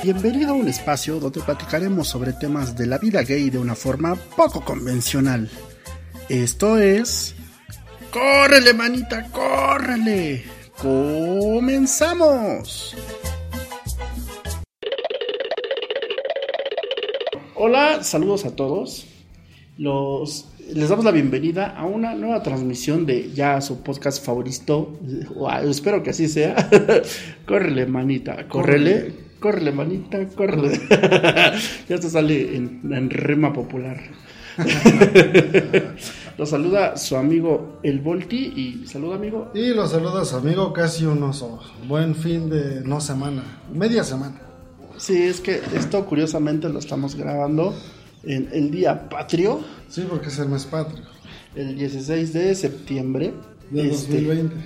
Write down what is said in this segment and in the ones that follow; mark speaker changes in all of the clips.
Speaker 1: Bienvenido a un espacio donde platicaremos sobre temas de la vida gay de una forma poco convencional. Esto es... ¡Córrele, manita, córrele! ¡Comenzamos! Hola, saludos a todos. Los, les damos la bienvenida a una nueva transmisión de ya su podcast favorito. Espero que así sea. córrele, manita, córrele. Córrele, manita, córrele. ya esto sale en, en rima popular. Lo saluda su amigo El Volti y saluda amigo.
Speaker 2: Y lo saluda su amigo casi un oso. Buen fin de no semana, media semana.
Speaker 1: Sí, es que esto curiosamente lo estamos grabando en el día patrio.
Speaker 2: Sí, porque es el mes patrio.
Speaker 1: El 16 de septiembre.
Speaker 2: Del
Speaker 1: Este,
Speaker 2: 2020.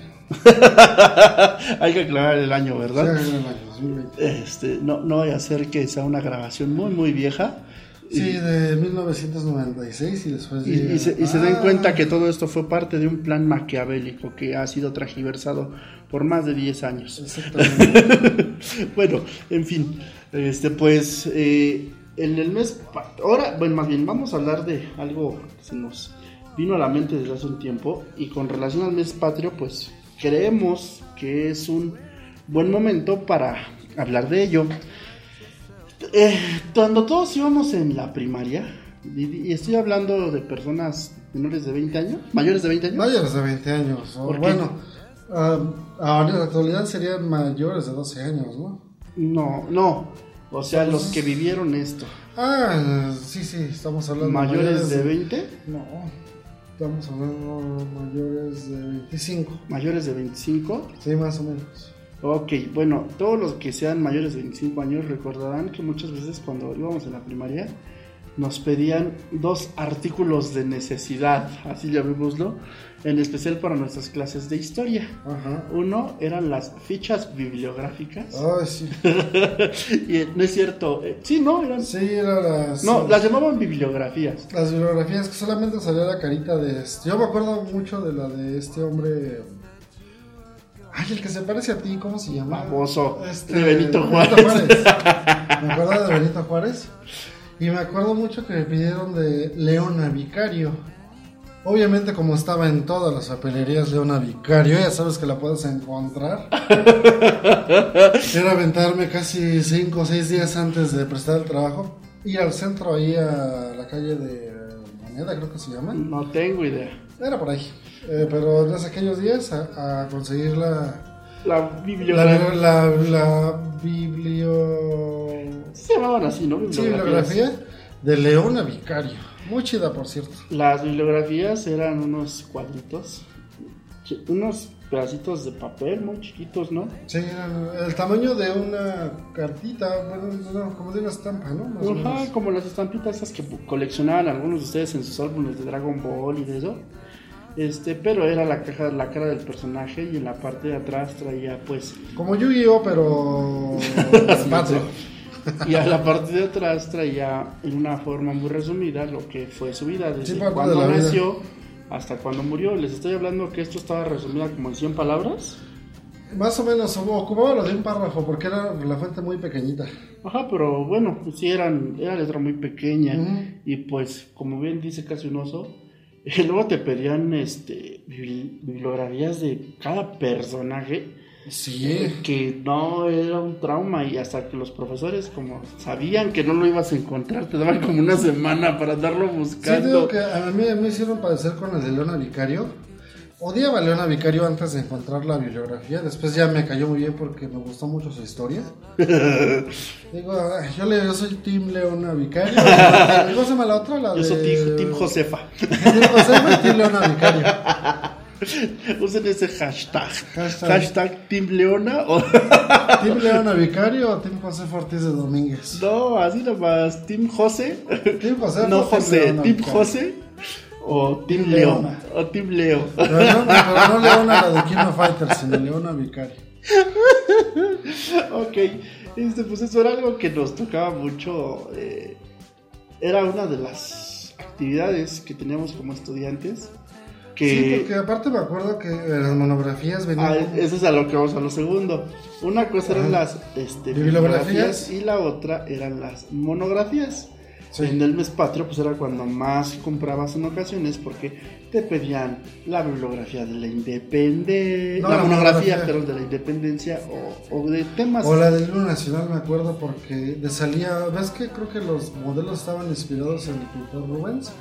Speaker 1: Hay que aclarar el año, ¿verdad?
Speaker 2: el año 2020.
Speaker 1: Este, no, no vaya a ser que sea una grabación muy, muy vieja.
Speaker 2: Sí, de 1996 y después
Speaker 1: Y, y se, y se den
Speaker 2: "Ah,
Speaker 1: cuenta que todo esto fue parte de un plan maquiavélico que ha sido tragiversado por más de 10 años.
Speaker 2: Exactamente.
Speaker 1: bueno, en fin, este pues eh, en el mes ahora, bueno, más bien vamos a hablar de algo que se nos vino a la mente desde hace un tiempo y con relación al mes patrio, pues creemos que es un buen momento para hablar de ello. Eh, cuando todos íbamos en la primaria, y, y estoy hablando de personas menores de 20 años, mayores de 20 años.
Speaker 2: Mayores de 20 años. o bueno, ah, ahora en la actualidad serían mayores de 12 años, ¿no?
Speaker 1: No, no. O sea, los que vivieron esto.
Speaker 2: Ah, sí, sí, estamos hablando
Speaker 1: ¿Mayores de 20?
Speaker 2: No, estamos hablando mayores de 25.
Speaker 1: ¿Mayores de 25?
Speaker 2: Sí, más o menos.
Speaker 1: Ok, bueno, todos los que sean mayores de 25 años recordarán que muchas veces cuando íbamos en la primaria nos pedían dos artículos de necesidad, así llamémoslo, en especial para nuestras clases de historia.
Speaker 2: Ajá.
Speaker 1: Uno eran las fichas bibliográficas.
Speaker 2: Ay, sí.
Speaker 1: y no es cierto, eh, sí, no, eran...
Speaker 2: Sí, eran las.
Speaker 1: No, las llamaban bibliografías.
Speaker 2: Las bibliografías que solamente salía la carita de este. Yo me acuerdo mucho de la de este hombre. Ay, el que se parece a ti, ¿cómo se llama?
Speaker 1: Baboso,
Speaker 2: Este,
Speaker 1: de Benito Juárez.
Speaker 2: Me acuerdo de Benito Juárez. Y me acuerdo mucho que me pidieron de Leona Vicario. Obviamente, como estaba en todas las papelerías Leona Vicario, ya sabes que la puedes encontrar. Era aventarme casi 5 o 6 días antes de prestar el trabajo. Ir al centro, ahí a la calle de Moneda, creo que se llama.
Speaker 1: No tengo idea.
Speaker 2: Era por ahí. Eh, pero en aquellos días a, a conseguir la,
Speaker 1: La
Speaker 2: la,
Speaker 1: bibliografía.
Speaker 2: la, la biblio...
Speaker 1: Se llamaban así, ¿no?
Speaker 2: Bibliografía de Leona Vicario. Muy chida, por cierto.
Speaker 1: Las bibliografías eran unos cuadritos, unos pedacitos de papel muy chiquitos, ¿no?
Speaker 2: Sí, eran el tamaño de una cartita, bueno, no, como de una estampa, ¿no? Más o
Speaker 1: Ajá,
Speaker 2: menos.
Speaker 1: como las estampitas esas que coleccionaban algunos de ustedes en sus álbumes de Dragon Ball y de eso. Este, pero era la caja, la cara del personaje y en la parte de atrás traía pues
Speaker 2: Como Yu-Gi-Oh, pero patro.
Speaker 1: y a la parte de atrás traía en una forma muy resumida lo que fue su vida desde
Speaker 2: Sí,
Speaker 1: cuando
Speaker 2: de la vida.
Speaker 1: nació hasta cuando murió. Les estoy hablando que esto estaba resumida como en 100 palabras.
Speaker 2: Más o menos ocupaba lo de un párrafo porque era la fuente muy pequeñita.
Speaker 1: Ajá, pero bueno, pues sí eran, era letra muy pequeña
Speaker 2: Ujú.
Speaker 1: y pues como bien dice casi un oso, luego te pedían este bibli- bibliografías de cada personaje
Speaker 2: Sí.
Speaker 1: que no era un trauma y hasta que los profesores como sabían que no lo ibas a encontrar te daban como una semana para andarlo
Speaker 2: Sí,
Speaker 1: buscando.
Speaker 2: digo que a mí me hicieron padecer con el de Leona Vicario. Odiaba a Leona Vicario antes de encontrar la bibliografía. Después ya me cayó muy bien porque me gustó mucho su historia. Digo, yo, le, yo soy Team Leona Vicario. ¿Cómo se llama la otra? La
Speaker 1: Yo
Speaker 2: de...
Speaker 1: soy Tim, Tim Josefa.
Speaker 2: Team Josefa y Team Leona Vicario.
Speaker 1: Usen ese hashtag.
Speaker 2: Hashtag.
Speaker 1: Hashtag Team Leona o...
Speaker 2: ¿Team Leona Vicario o Team José Ortiz de Domínguez?
Speaker 1: No, así nomás. Team José.
Speaker 2: Team José
Speaker 1: No
Speaker 2: o Team
Speaker 1: José.
Speaker 2: Leona
Speaker 1: Team
Speaker 2: Vicario?
Speaker 1: José o Team
Speaker 2: Team
Speaker 1: Leo.
Speaker 2: Leona.
Speaker 1: O Team Leo.
Speaker 2: Pero no, pero no Leona la de King of Fighters, sino Leona Vicario.
Speaker 1: ok. Este, pues eso era algo que nos tocaba mucho. eh, era una de las actividades que teníamos como estudiantes. Que,
Speaker 2: Sí, porque aparte me acuerdo que las monografías venían.
Speaker 1: Ah,
Speaker 2: como-
Speaker 1: eso es a lo que vamos a lo segundo. Una cosa eran
Speaker 2: Ajá.
Speaker 1: las este,
Speaker 2: Bibliografías.
Speaker 1: y la otra eran las monografías.
Speaker 2: Sí.
Speaker 1: En el mes patrio, pues era cuando más comprabas en ocasiones porque te pedían la bibliografía de la independencia,
Speaker 2: No,
Speaker 1: la,
Speaker 2: la
Speaker 1: monografía,
Speaker 2: monografía.
Speaker 1: perdón, de la independencia o, o de temas.
Speaker 2: O la del himno nacional, me acuerdo, porque de salía. ¿Ves que creo que los modelos estaban inspirados en el pintor Rubens?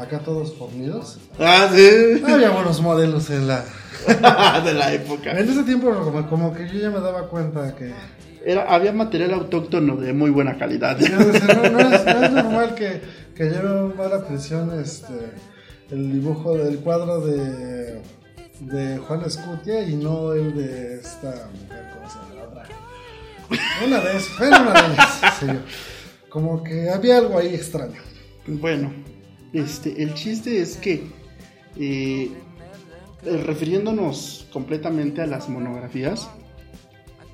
Speaker 2: Acá todos fornidos.
Speaker 1: Ah, sí.
Speaker 2: Había buenos modelos en la.
Speaker 1: de la época.
Speaker 2: En ese tiempo, como, como que yo ya me daba cuenta que.
Speaker 1: Era, había material autóctono de muy buena calidad.
Speaker 2: No, no es, no es normal que, que lleve mala atención este, el dibujo del cuadro de, de Juan Escutia y no el de esta mujer, ¿cómo se llama? La otra. Una de esas, bueno, una de ellas, sí. Como que había algo ahí extraño.
Speaker 1: Bueno, este, el chiste es que, eh, refiriéndonos completamente a las monografías,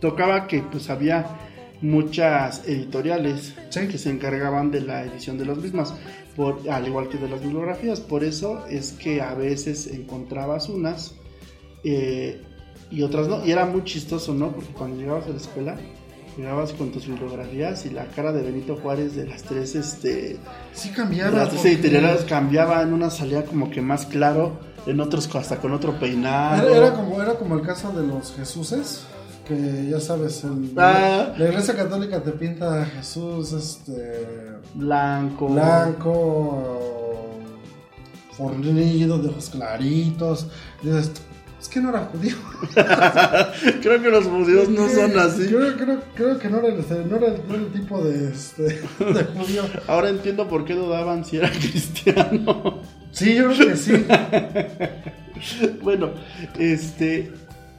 Speaker 1: tocaba que pues había muchas editoriales
Speaker 2: Sí.
Speaker 1: que se encargaban de la edición de las mismas, por, al igual que de las bibliografías. Por eso es que a veces encontrabas unas eh, y otras no. Y era muy chistoso, ¿no? Porque cuando llegabas a la escuela, llegabas con tus bibliografías y la cara de Benito Juárez de las tres, este,
Speaker 2: Sí cambiaba.
Speaker 1: las tres editoriales cambiaba, en una salía como que más claro, en otros hasta con otro peinado.
Speaker 2: Era, era como, era como el caso de los Jesuses, que ya sabes, el-
Speaker 1: Ah.
Speaker 2: la iglesia católica te pinta a Jesús este,
Speaker 1: blanco.
Speaker 2: blanco, fornido, de ojos claritos. Dices, es que no era judío.
Speaker 1: Creo que los judíos no son así.
Speaker 2: Creo, creo, creo que no era, el, no era el- no era el tipo de, este, de judío.
Speaker 1: Ahora entiendo por qué dudaban si era cristiano.
Speaker 2: Sí, yo creo que sí.
Speaker 1: bueno, este,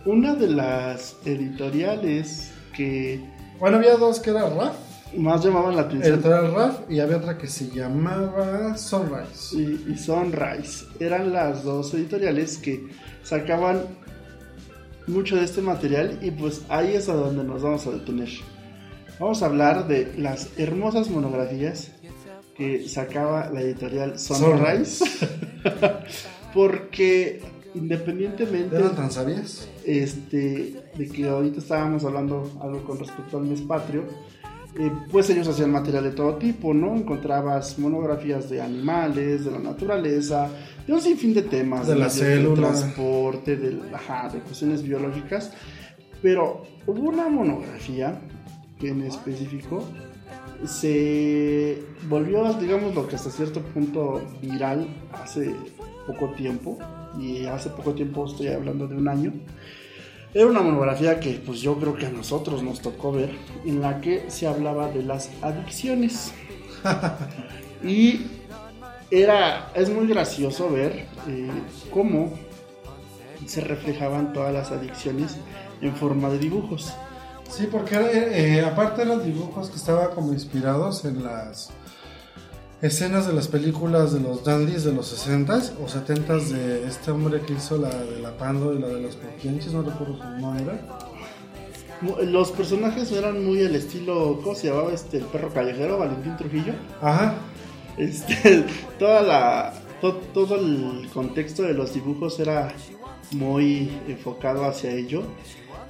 Speaker 1: una de las editoriales que
Speaker 2: Bueno, había dos que era RAF,
Speaker 1: más llamaban la atención
Speaker 2: editorial RAF, y había otra que se llamaba Sunrise.
Speaker 1: y, y Sunrise eran las dos editoriales que sacaban mucho de este material y pues ahí es a donde nos vamos a detener. Vamos a hablar de las hermosas monografías que sacaba la editorial Sunrise. Porque independientemente
Speaker 2: ¿Eran transavías?
Speaker 1: este, de que ahorita estábamos hablando algo con respecto al mes patrio, eh, pues ellos hacían material de todo tipo, ¿no? Encontrabas monografías de animales, de la naturaleza, de un sinfín de temas,
Speaker 2: De la
Speaker 1: del
Speaker 2: célula.
Speaker 1: transporte, del- ajá, de cuestiones biológicas, pero hubo una monografía que en específico se volvió, digamos, lo que hasta cierto punto viral hace poco tiempo, y hace poco tiempo estoy hablando de un año. Era una monografía que pues yo creo que a nosotros nos tocó ver, en la que se hablaba de las adicciones. y era, es muy gracioso ver eh, cómo se reflejaban todas las adicciones en forma de dibujos.
Speaker 2: Sí, porque eh, aparte eran dibujos que estaban como inspirados en las escenas de las películas de los dandies de los 60s o 70s de este hombre que hizo la de la Pando y la de los Poquianchis, no recuerdo su nombre.
Speaker 1: Los personajes eran muy el estilo, ¿cómo se llamaba este? El perro callejero, Valentín Trujillo.
Speaker 2: Ajá,
Speaker 1: Este, toda la, to- todo el contexto de los dibujos era muy enfocado hacia ello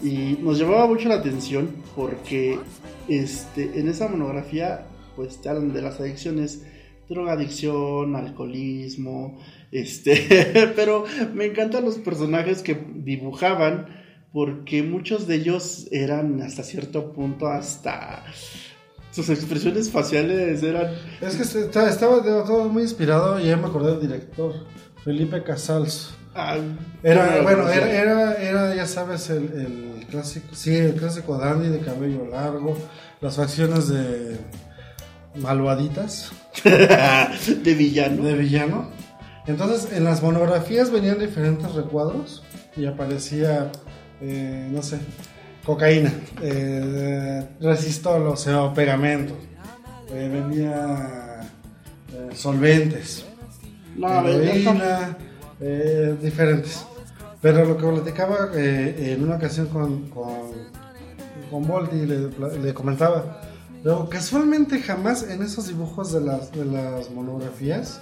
Speaker 1: y nos llamaba mucho la atención porque este, en esa monografía pues te hablan de las adicciones, drogadicción, alcoholismo, este, pero me encantan los personajes que dibujaban porque muchos de ellos eran hasta cierto punto hasta sus expresiones faciales eran
Speaker 2: es que este- está- estaba todo muy inspirado y ya me acordé del director, Felipe Casals.
Speaker 1: Ah,
Speaker 2: Era,
Speaker 1: no,
Speaker 2: bueno,
Speaker 1: no,
Speaker 2: era, era, era, ya sabes, el, el clásico, sí, el clásico dandy de cabello largo, las facciones de malvaditas.
Speaker 1: de villano.
Speaker 2: de villano. Entonces, en las monografías venían diferentes recuadros y aparecía, eh, no sé, cocaína, eh, resistol, o sea, pegamento, eh, venía eh, solventes,
Speaker 1: No,
Speaker 2: heroína, diferentes. Pero lo que platicaba en una ocasión con, con, con Volti, le, le comentaba, luego casualmente jamás en esos dibujos de las, de las monografías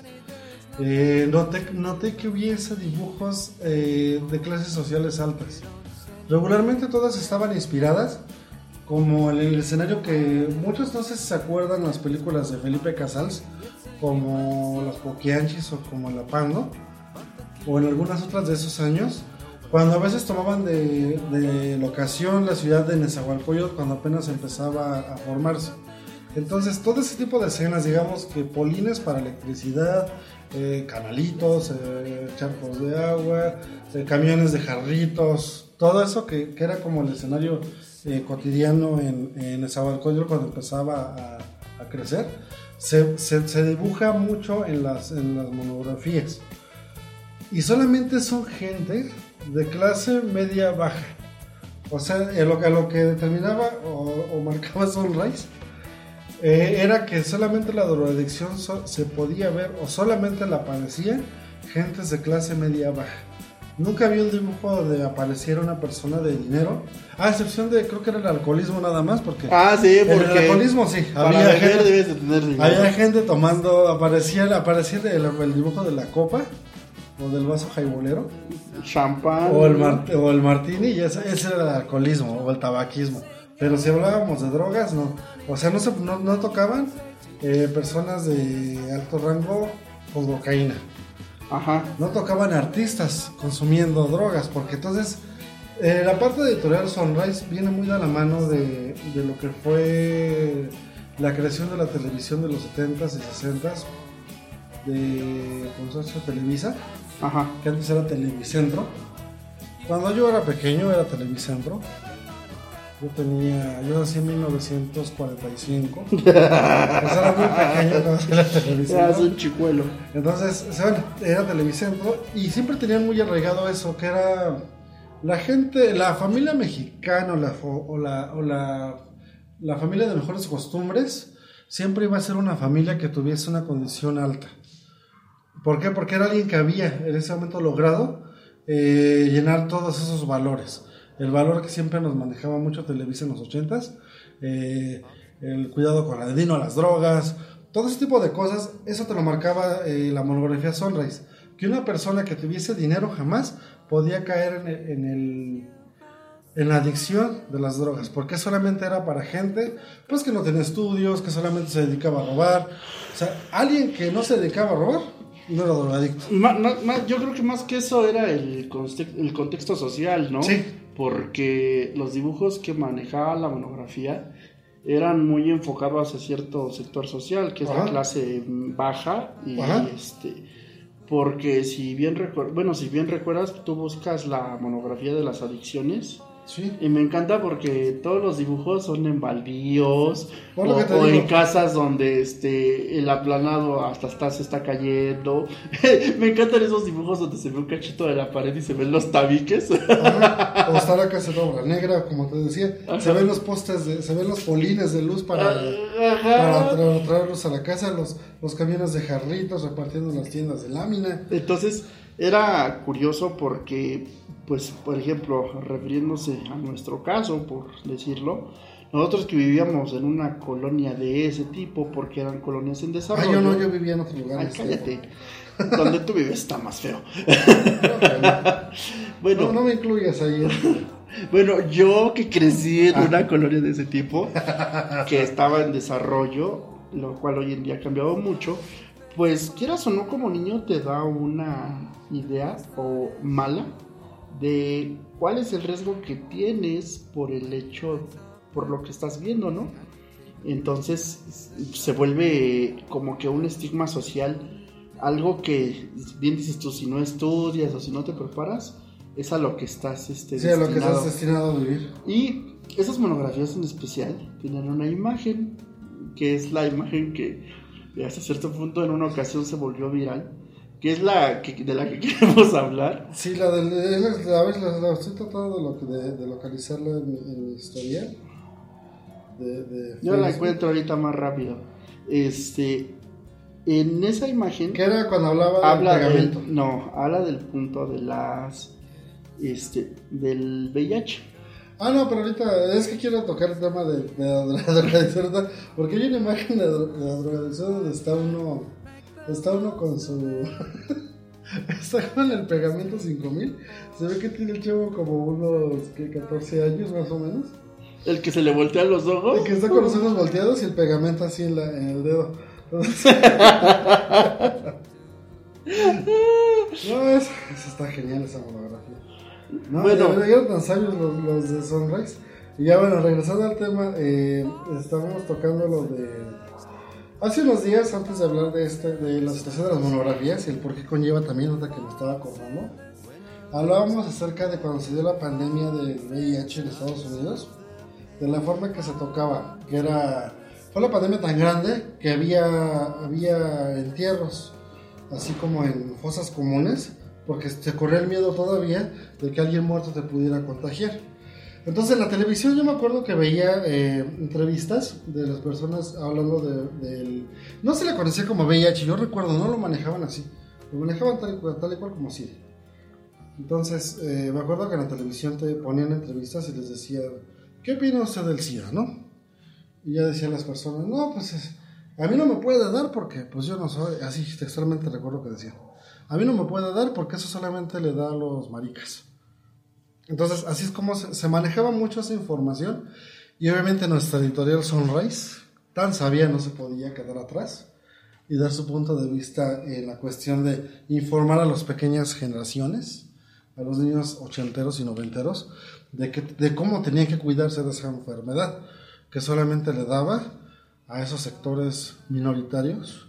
Speaker 2: eh, noté, noté que hubiese dibujos eh, de clases sociales altas. Regularmente todas estaban inspiradas, como en el escenario que muchos no sé si se acuerdan las películas de Felipe Casals, como Las Poquianchis o como La Pando, o en algunas otras de esos años, cuando a veces tomaban de, de locación la ciudad de Nezahualcóyotl cuando apenas empezaba a formarse. Entonces, todo ese tipo de escenas, digamos que polines para electricidad, eh, canalitos, eh, charcos de agua, eh, camiones de jarritos, todo eso que, que era como el escenario eh, cotidiano en, en cuando empezaba a, a crecer, se, se, se dibuja mucho en las, en las monografías. Y solamente son gente de clase media baja. O sea, a lo, a lo que determinaba o, o marcaba Sunrise eh, era que solamente la drogadicción so- se podía ver o solamente la aparecía gentes de clase media baja. Nunca había un dibujo donde apareciera una persona de dinero, a excepción de creo que era el alcoholismo nada más, porque
Speaker 1: Ah, sí,
Speaker 2: en el
Speaker 1: porque
Speaker 2: alcoholismo sí, había gente,
Speaker 1: debes de tener dinero.
Speaker 2: había gente tomando, aparecía, aparecía el, el dibujo de la copa o del vaso jaibolero.
Speaker 1: champán.
Speaker 2: O el, mar- o el martini, y ese, ese era el alcoholismo o el tabaquismo. Pero si hablábamos de drogas, no. O sea, no, se, no, no tocaban eh, personas de alto rango con cocaína.
Speaker 1: Ajá.
Speaker 2: No tocaban artistas consumiendo drogas, porque entonces eh, la parte editorial Sunrise viene muy a la mano de, de lo que fue la creación de la televisión de los 70s y 60s de Consorcio Televisa
Speaker 1: Ajá.
Speaker 2: que antes era Televicentro. Cuando yo era pequeño era Televicentro. Yo tenía, yo nací en 1945. pues era muy pequeño cuando era
Speaker 1: Eras un chicuelo.
Speaker 2: Entonces, ¿saben? era Televicentro y siempre tenían muy arraigado eso, que era la gente, la familia mexicana o la, o la, o la, la familia de mejores costumbres, siempre iba a ser una familia que tuviese una condición alta. ¿Por qué? Porque era alguien que había en ese momento logrado eh, llenar todos esos valores. El valor que siempre nos manejaba mucho Televisa en los ochentas, eh, el cuidado con la dedino, las drogas, todo ese tipo de cosas, eso te lo marcaba eh, la monografía Sunrise. Que una persona que tuviese dinero jamás podía caer en el, en el- en la adicción de las drogas, porque solamente era para gente pues que no tenía estudios, que solamente se dedicaba a robar. O sea, alguien que no se dedicaba a robar no era drogadicto.
Speaker 1: Yo creo que más que eso era el, el contexto social, ¿no?
Speaker 2: Sí.
Speaker 1: Porque los dibujos que manejaba la monografía eran muy enfocados hacia cierto sector social, que es la clase baja. Y
Speaker 2: Ajá.
Speaker 1: este. Porque si bien bueno, si bien recuerdas, tú buscas la monografía de las adicciones.
Speaker 2: Sí.
Speaker 1: Y me encanta porque todos los dibujos son en baldíos o, en casas donde este el aplanado hasta está, se está cayendo. me encantan esos dibujos donde se ve un cachito de la pared y se ven los tabiques.
Speaker 2: Ajá. O está la casa de obra negra, como te decía.
Speaker 1: Ajá.
Speaker 2: Se ven los postes, de- se ven los polines de luz para, para
Speaker 1: Ajá.
Speaker 2: tra- traerlos a la casa, los, los camiones de jarritos repartiendo en las tiendas de lámina.
Speaker 1: Entonces era curioso porque, pues, por ejemplo, refiriéndose a nuestro caso, por decirlo, nosotros que vivíamos en una colonia de ese tipo, porque eran colonias en
Speaker 2: Ah,
Speaker 1: desarrollo.
Speaker 2: yo no, yo vivía en otro lugar.
Speaker 1: Ay,
Speaker 2: este.
Speaker 1: Donde tú vives está más feo.
Speaker 2: No,
Speaker 1: Bueno,
Speaker 2: no me incluyas ahí.
Speaker 1: bueno, yo que crecí en
Speaker 2: Ah.
Speaker 1: una colonia de ese tipo, que estaba en desarrollo, lo cual hoy en día ha cambiado mucho, pues quieras o no como niño te da una idea o mala de cuál es el riesgo que tienes por el hecho, por lo que estás viendo, ¿no? Entonces se vuelve como que un estigma social, algo que bien dices tú, si no estudias o si no te preparas, es a lo que estás este,
Speaker 2: Sí, a lo que
Speaker 1: destinado.
Speaker 2: estás destinado a vivir.
Speaker 1: Y esas monografías en especial tienen una imagen, que es la imagen que hasta cierto punto en una ocasión se volvió viral, que es la que, de la que queremos hablar.
Speaker 2: Sí, la del. A ver, la, la estoy tratando de, lo- de- de localizarla en, mi- en mi historial. De, de
Speaker 1: Yo la encuentro ahorita más rápido. Este, en esa imagen
Speaker 2: Que era cuando hablaba del
Speaker 1: habla del,
Speaker 2: pegamento.
Speaker 1: no, habla del punto de las, este, del VIH.
Speaker 2: Ah, no, pero ahorita es que quiero tocar el tema de, la drogadicción, porque hay una imagen de la drogadicción donde está uno está uno con su. está con el pegamento 5000. Se ve que tiene el chavo como unos ¿qué? 14 años más o menos.
Speaker 1: El que se le voltean los ojos.
Speaker 2: El que está con los ojos volteados y el pegamento así en, la, en el dedo. Entonces- no, es, eso está genial esa monografía. No,
Speaker 1: Bueno.
Speaker 2: bueno, eran tan sabios los, los de Sunrise. Y ya bueno, regresando al tema, eh, estábamos tocando lo de... Hace unos días, antes de hablar de, este, de la situación de las monografías y el por qué conlleva también otra que me estaba acordando, hablábamos acerca de cuando se dio la pandemia del VIH en Estados Unidos, de la forma que se tocaba, que era... Fue la pandemia tan grande que había, había entierros, así como en fosas comunes, porque se corría el miedo todavía de que alguien muerto te pudiera contagiar. Entonces en la televisión yo me acuerdo que veía eh, entrevistas de las personas hablando de, del... No se le conocía como VIH, yo recuerdo, no lo manejaban así, lo manejaban tal y cual, tal y cual como SIDA. Entonces eh, me acuerdo que en la televisión te ponían entrevistas y les decía, ¿qué opina usted del SIDA, no? Y ya decían las personas, no, pues es- a mí no me puede dar porque pues yo no soy, así textualmente recuerdo que decía, a mí no me puede dar porque eso solamente le da a los maricas. Entonces, así es como se, manejaba mucho esa información. Y obviamente nuestra editorial Sunrise, tan sabia, no se podía quedar atrás y dar su punto de vista en la cuestión de informar a las pequeñas generaciones, a los niños ochenteros y noventeros, de, que, de cómo tenían que cuidarse de esa enfermedad, que solamente le daba a esos sectores minoritarios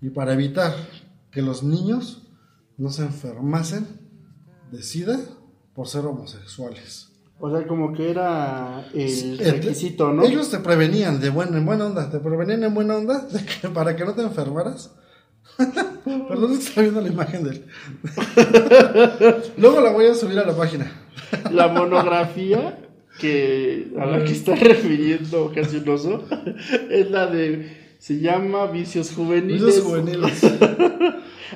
Speaker 2: y para evitar que los niños no se enfermasen de SIDA por ser homosexuales.
Speaker 1: O sea, como que era el requisito, ¿no?
Speaker 2: Ellos te prevenían de buena, en buena onda, te prevenían en buena onda de que para que no te enfermaras. Perdón, está viendo la imagen de él. Luego la voy a subir a la página.
Speaker 1: La monografía que a la que está refiriendo oso es la de se llama Vicios Juveniles.
Speaker 2: Vicios juveniles.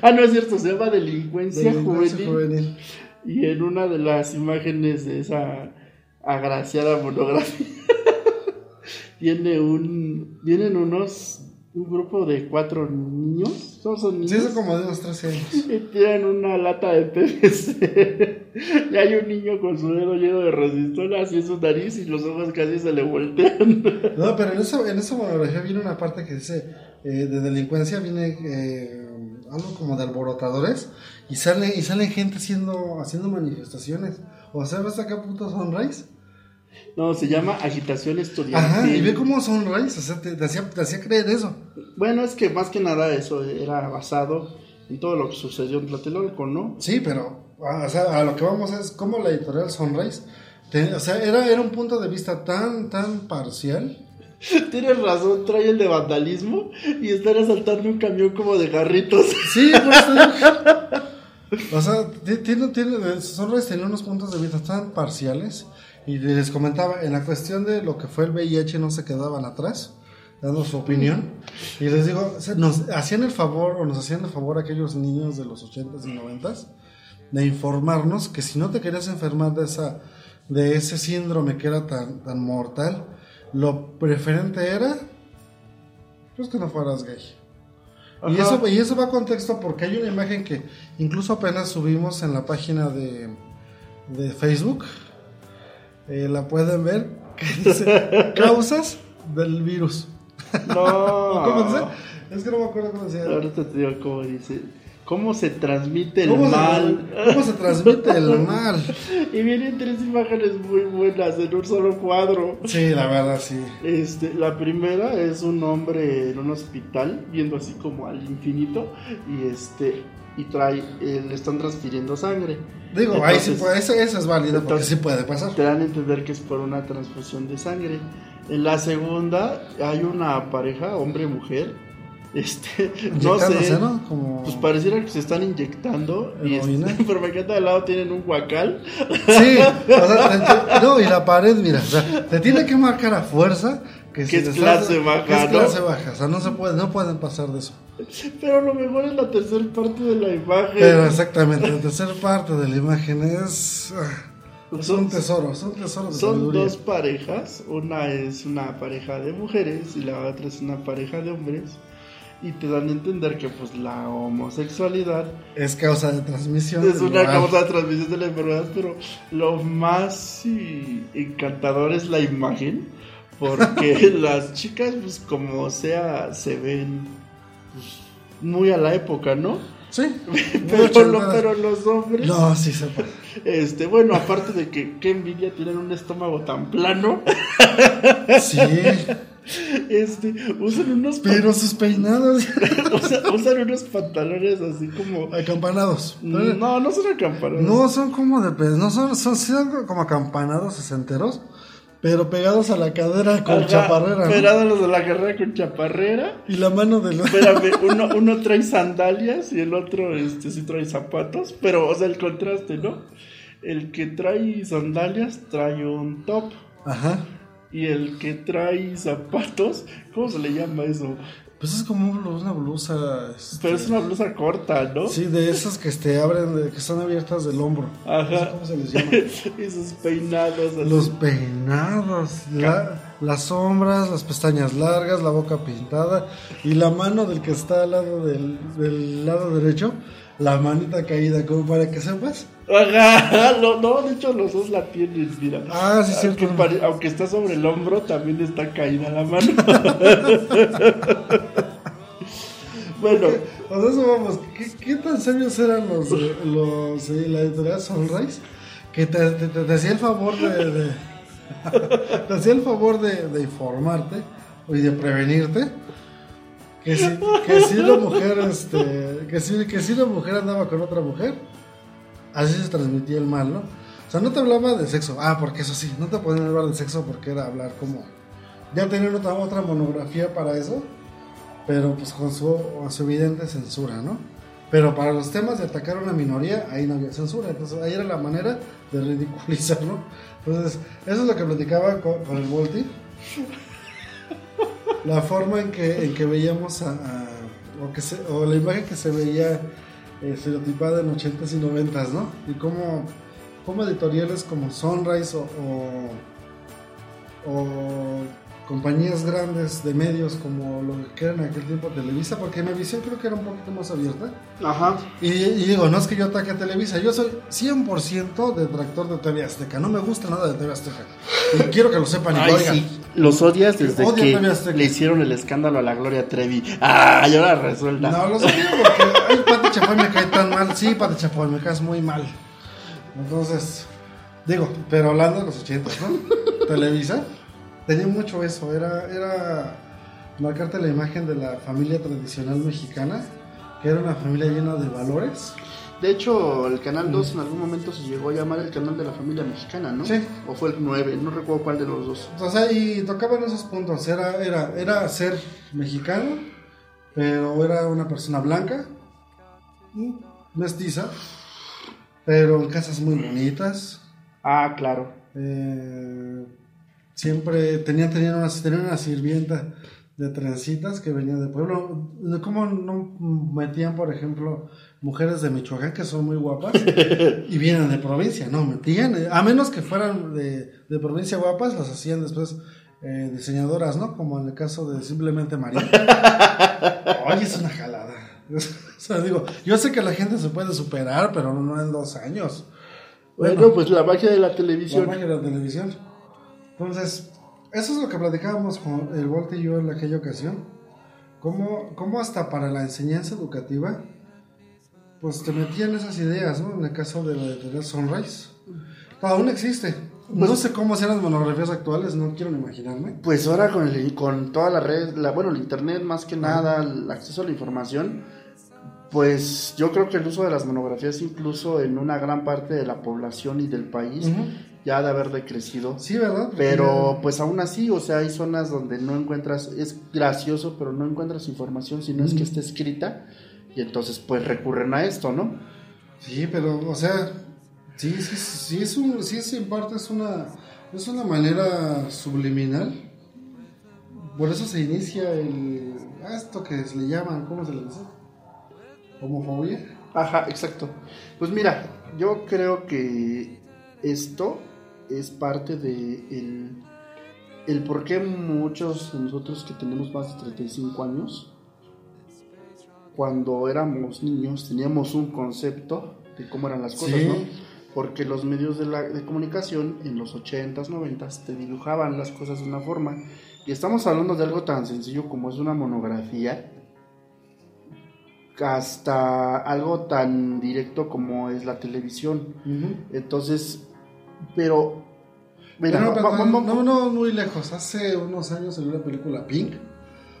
Speaker 1: ah, no es cierto, se llama Delincuencia,
Speaker 2: Delincuencia
Speaker 1: juvenil.
Speaker 2: juvenil.
Speaker 1: Y en una de las imágenes de esa agraciada monografía viene un vienen unos un grupo de cuatro niños, todos son niños.
Speaker 2: Sí, eso como de unos 13 años.
Speaker 1: Y tiran una lata de PVC. y hay un niño con su dedo lleno de resistol así en su nariz y los ojos casi se le voltean.
Speaker 2: No, pero en esa, en esa monografía viene una parte que dice eh, de delincuencia, viene eh, algo como de alborotadores y sale y sale gente haciendo, haciendo manifestaciones. O sea, ¿ves acá puto Sunrise?
Speaker 1: No, se llama agitación estudiantil.
Speaker 2: Ajá, y ve cómo Sunrise, o sea, te, te hacía, te hacía creer eso.
Speaker 1: Bueno, es que más que nada eso era basado en todo lo que sucedió en Tlatelolco, ¿no?
Speaker 2: Sí, pero, o sea, a lo que vamos es como la editorial Sunrise, te- o sea, era, era un punto de vista tan, tan parcial.
Speaker 1: Tienes razón, trae el de vandalismo y están asaltando un camión como de garritos.
Speaker 2: Sí, digo. O sea, ti- tiene, tiene, Sunrise tenía unos puntos de vista tan parciales. Y les comentaba, en la cuestión de lo que fue el VIH no se quedaban atrás, dando su opinión. Y les digo, nos hacían el favor, o nos hacían el favor aquellos niños de los 80s y 90s, de informarnos que si no te querías enfermar de, esa, de ese síndrome que era tan, tan mortal, lo preferente era, pues que no fueras gay. Y eso, y eso va a contexto porque hay una imagen que incluso apenas subimos en la página de, de Facebook. Eh, la pueden ver. Que dice causas del virus.
Speaker 1: No.
Speaker 2: ¿Cómo dice? Es que no me acuerdo cómo decía.
Speaker 1: Ahorita te digo cómo dice. ¿Cómo se transmite el
Speaker 2: ¿Cómo se,
Speaker 1: mal?
Speaker 2: ¿Cómo se transmite el mal?
Speaker 1: Y vienen tres imágenes muy buenas en un solo cuadro.
Speaker 2: Sí, la verdad, sí.
Speaker 1: Este, la primera es un hombre en un hospital viendo así como al infinito y este y trae eh, le están transfiriendo sangre.
Speaker 2: Digo, ahí sí puede, eso, eso es válido porque
Speaker 1: entonces-
Speaker 2: sí puede pasar.
Speaker 1: Te dan a entender que es por una transfusión de sangre. En la segunda hay una pareja, hombre mujer. Este, no sé.
Speaker 2: ¿no? Como...
Speaker 1: Pues pareciera que se están inyectando. Y este, pero me encanta al lado tienen un guacal.
Speaker 2: Sí, o sea, no, y la pared, mira, o sea, te tiene que marcar a fuerza que,
Speaker 1: Que es
Speaker 2: te estás-
Speaker 1: clase baja,
Speaker 2: que es
Speaker 1: ¿no?
Speaker 2: clase baja, o sea, no se puede, no pueden pasar de eso.
Speaker 1: Pero lo mejor es la tercera parte de la imagen.
Speaker 2: Pero exactamente, la tercera parte de la imagen es, ah,
Speaker 1: Son-
Speaker 2: un tesoro, es un tesoro de
Speaker 1: Son
Speaker 2: sabiduría.
Speaker 1: dos parejas, una es una pareja de mujeres y la otra es una pareja de hombres. Y te dan a entender que pues la homosexualidad
Speaker 2: Es causa de transmisión.
Speaker 1: es una causa de transmisión de la enfermedad, pero lo más encantador es la imagen, porque las chicas pues como sea se ven pues, muy a la época, ¿no?
Speaker 2: Sí.
Speaker 1: Lo- pero los hombres,
Speaker 2: No, sí se puede.
Speaker 1: este, bueno, aparte de que qué envidia tienen un estómago tan plano,
Speaker 2: Sí.
Speaker 1: Este, usan unos
Speaker 2: Pero sus peinados.
Speaker 1: usan, usan unos pantalones así como
Speaker 2: Acampanados.
Speaker 1: no, no son acampanados.
Speaker 2: No son como de pe- no son, son, son como acampanados sesenteros, pero pegados a la cadera con
Speaker 1: Ajá,
Speaker 2: chaparrera. ¿no?
Speaker 1: Pegados de la carrera con chaparrera.
Speaker 2: Y la mano de los.
Speaker 1: Espérame, uno, uno trae sandalias y el otro este sí trae zapatos, pero o sea el contraste, ¿no? El que trae sandalias trae un top
Speaker 2: Ajá.
Speaker 1: Y el que trae zapatos, ¿cómo se le llama eso?
Speaker 2: Pues es como un- una blusa. este,
Speaker 1: Pero es una blusa corta, ¿no?
Speaker 2: Sí, de esas que te abren, de- que están abiertas del hombro. No sé
Speaker 1: Ajá.
Speaker 2: ¿Cómo se les llama?
Speaker 1: y sus peinados así.
Speaker 2: Los peinados, la- las sombras, las pestañas largas, la boca pintada y la mano del que está al lado del, del lado derecho, la manita caída, como para que sepas.
Speaker 1: Ajá, no, no, de hecho los dos la tienen, mira.
Speaker 2: Ah, sí,
Speaker 1: aunque,
Speaker 2: cierto.
Speaker 1: pare- aunque está sobre el hombro, también está caída la mano. bueno,
Speaker 2: O sea, eso vamos, ¿qué, qué tan serios eran los, los eh, la editorial Sunrise? Que te, te- te- te hacía el favor de, de- te hacía el favor de, de informarte y de prevenirte que si, que si una mujer este que si, que si una mujer andaba con otra mujer así se transmitía el mal, ¿no? O sea, no te hablaba de sexo, ah, porque eso sí, no te podían hablar de sexo porque era hablar como ya tenían otra, otra monografía para eso pero pues con su, su evidente censura, ¿no? Pero para los temas de atacar a una minoría, ahí no había censura, entonces ahí era la manera de ridiculizar, ¿no? Entonces, eso es lo que platicaba con, el Volti. La forma en que, en que veíamos a, o, que se- o la imagen que se veía estereotipada en 80s y 90s, ¿no? Y cómo, cómo editoriales como Sunrise o, o compañías grandes de medios como lo que era en aquel tiempo Televisa, porque mi visión creo que era un poquito más abierta.
Speaker 1: ajá.
Speaker 2: Y, y digo, no es que yo ataque a Televisa, yo soy 100% detractor de TV Azteca, no me gusta nada de TV Azteca. Y quiero que lo sepan y
Speaker 1: Ay,
Speaker 2: oigan.
Speaker 1: sí. Los odias desde
Speaker 2: Odio
Speaker 1: que le hicieron el escándalo a la Gloria Trevi. Ah, y ahora resuelta.
Speaker 2: No, lo sé porque ay, Pati Chapoy me cae tan mal. Sí, Pati Chapoy, me caes muy mal. Entonces, digo, pero hablando de los 80, ¿no? Televisa tenía mucho eso, era, era marcarte la imagen de la familia tradicional mexicana, que era una familia llena de valores.
Speaker 1: De hecho, el canal 2 en algún momento se llegó a llamar el canal de la familia mexicana, ¿no?
Speaker 2: Sí.
Speaker 1: O fue el 9, no recuerdo cuál de los dos.
Speaker 2: O sea, y tocaban esos puntos, era, era, era ser mexicano, pero era una persona blanca, mm, mestiza, pero en casas muy bonitas.
Speaker 1: Ah, claro.
Speaker 2: Eh, siempre tenían, tenían, una, tenían una sirvienta de trencitas que venía de pueblo. ¿Cómo no metían, por ejemplo, mujeres de Michoacán que son muy guapas y vienen de provincia? No, metían, a menos que fueran de, de provincia guapas, las hacían después eh, diseñadoras, ¿no? Como en el caso de Simplemente María. Oye, es una jalada. o sea, digo, yo sé que la gente se puede superar, pero no en dos años.
Speaker 1: Bueno, pues la magia de la
Speaker 2: La
Speaker 1: televisión.
Speaker 2: magia de la televisión. Entonces, eso es lo que platicábamos con el Volte y yo en aquella ocasión. Cómo, cómo hasta para la enseñanza educativa, pues te metían esas ideas, ¿no? En el caso de la editorial Sunrise. Aún existe. No sé cómo serán las monografías actuales, no quiero ni imaginarme.
Speaker 1: Pues ahora con, el, con toda la red, la, bueno, el internet más que nada, el acceso a la información, pues yo creo que el uso de las monografías incluso en una gran parte de la población y del país
Speaker 2: Ujú.
Speaker 1: Ya de haber decrecido.
Speaker 2: Sí, ¿verdad?
Speaker 1: Pero pues aún así, o sea, hay zonas donde no encuentras, es gracioso, pero no encuentras información si no es que esté escrita. Y entonces pues recurren a esto, ¿no?
Speaker 2: Sí, pero, o sea, sí, sí, sí, es un, sí, es en parte es una, es una manera subliminal. Por eso se inicia el, esto que se le llaman, ¿cómo se le dice? Homofobia.
Speaker 1: Ajá, exacto. Pues mira, yo creo que esto es parte de el, el por qué muchos de nosotros que tenemos más de 35 años cuando éramos niños teníamos un concepto de cómo eran las cosas,
Speaker 2: Sí.
Speaker 1: ¿no? Porque los medios de, la, de comunicación en los 80s, 90s te dibujaban las cosas de una forma. Y estamos hablando de algo tan sencillo como es una monografía, hasta algo tan directo como es la televisión. Entonces, pero... Mira,
Speaker 2: pero,
Speaker 1: va- vamos-
Speaker 2: no, no, muy lejos. Hace unos años salió la película Pink.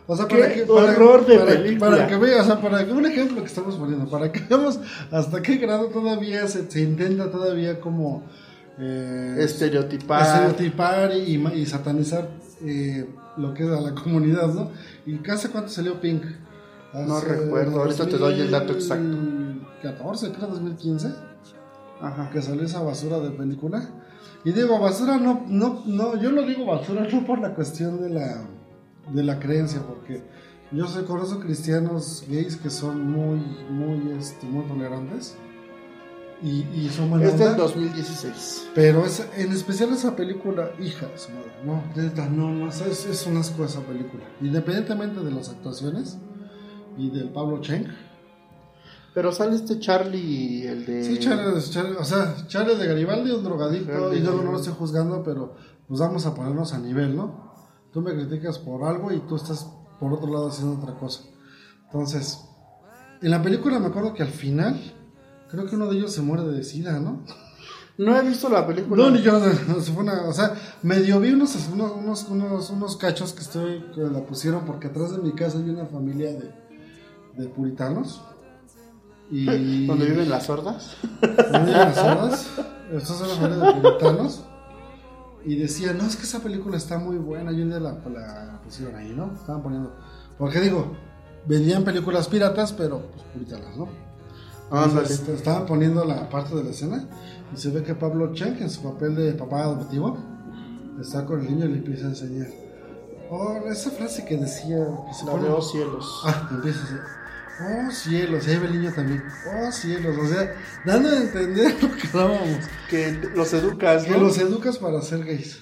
Speaker 2: O sea,
Speaker 1: ¡Qué
Speaker 2: para que, para,
Speaker 1: horror de
Speaker 2: para-
Speaker 1: película!
Speaker 2: para que veas, o sea, para que un ejemplo que estamos poniendo, para que veamos hasta qué grado todavía se, se intenta todavía como eh,
Speaker 1: estereotipar.
Speaker 2: estereotipar y, y satanizar eh, lo que es a la comunidad, ¿no? ¿Y casi cuánto salió Pink?
Speaker 1: No recuerdo, ahorita te doy el dato exacto.
Speaker 2: 14, creo 2015
Speaker 1: Ajá.
Speaker 2: que salió esa basura de película. Y digo, basura no, no, no, yo lo digo basura no por la cuestión de la, de la creencia, porque yo sé, conozco cristianos gays que son muy, muy, este, muy tolerantes y, y son buena
Speaker 1: Es del
Speaker 2: onda,
Speaker 1: 2016.
Speaker 2: pero es, en especial esa película, hija de su madre, no, neta, no, no, es, es un asco esa película, independientemente de las actuaciones y del Pablo Cheng.
Speaker 1: Pero sale este Charlie, el de...
Speaker 2: Sí, Charlie, Charlie- o sea, Charlie de Garibaldi, un drogadicto,
Speaker 1: Charlie
Speaker 2: y yo no lo estoy juzgando, pero pues vamos a ponernos a nivel, ¿no? Tú me criticas por algo y tú estás por otro lado haciendo otra cosa. Entonces, en la película me acuerdo que al final, creo que uno de ellos se muere de sida, ¿no?
Speaker 1: No he visto la película.
Speaker 2: No, ni yo, no, se fue una- o sea, medio vi unos, unos, unos, unos, unos cachos que, estoy, que la pusieron porque atrás de mi casa hay una familia de, de puritanos. Y...
Speaker 1: Donde viven las sordas.
Speaker 2: Donde viven las sordas. Estas son familias de puritanos. Y decían, no, es que esa película está muy buena. Y un día la, la pusieron ahí, ¿no? Estaban poniendo. Porque digo, vendían películas piratas, pero pues puritanas, ¿no?
Speaker 1: Ándale.
Speaker 2: Entonces, estaban poniendo la parte de la escena. Y se ve que Pablo Cheng, en su papel de papá adoptivo, está con el niño y le empieza a enseñar. Oh, esa frase que decía. Que se
Speaker 1: La
Speaker 2: pone-
Speaker 1: Oh cielos.
Speaker 2: Ah, empieza así. Oh cielos, y ahí va el niño también. Oh cielos, o sea, dando a entender lo que hablábamos.
Speaker 1: Que los educas,
Speaker 2: Que
Speaker 1: ¿no?
Speaker 2: los educas para ser gays.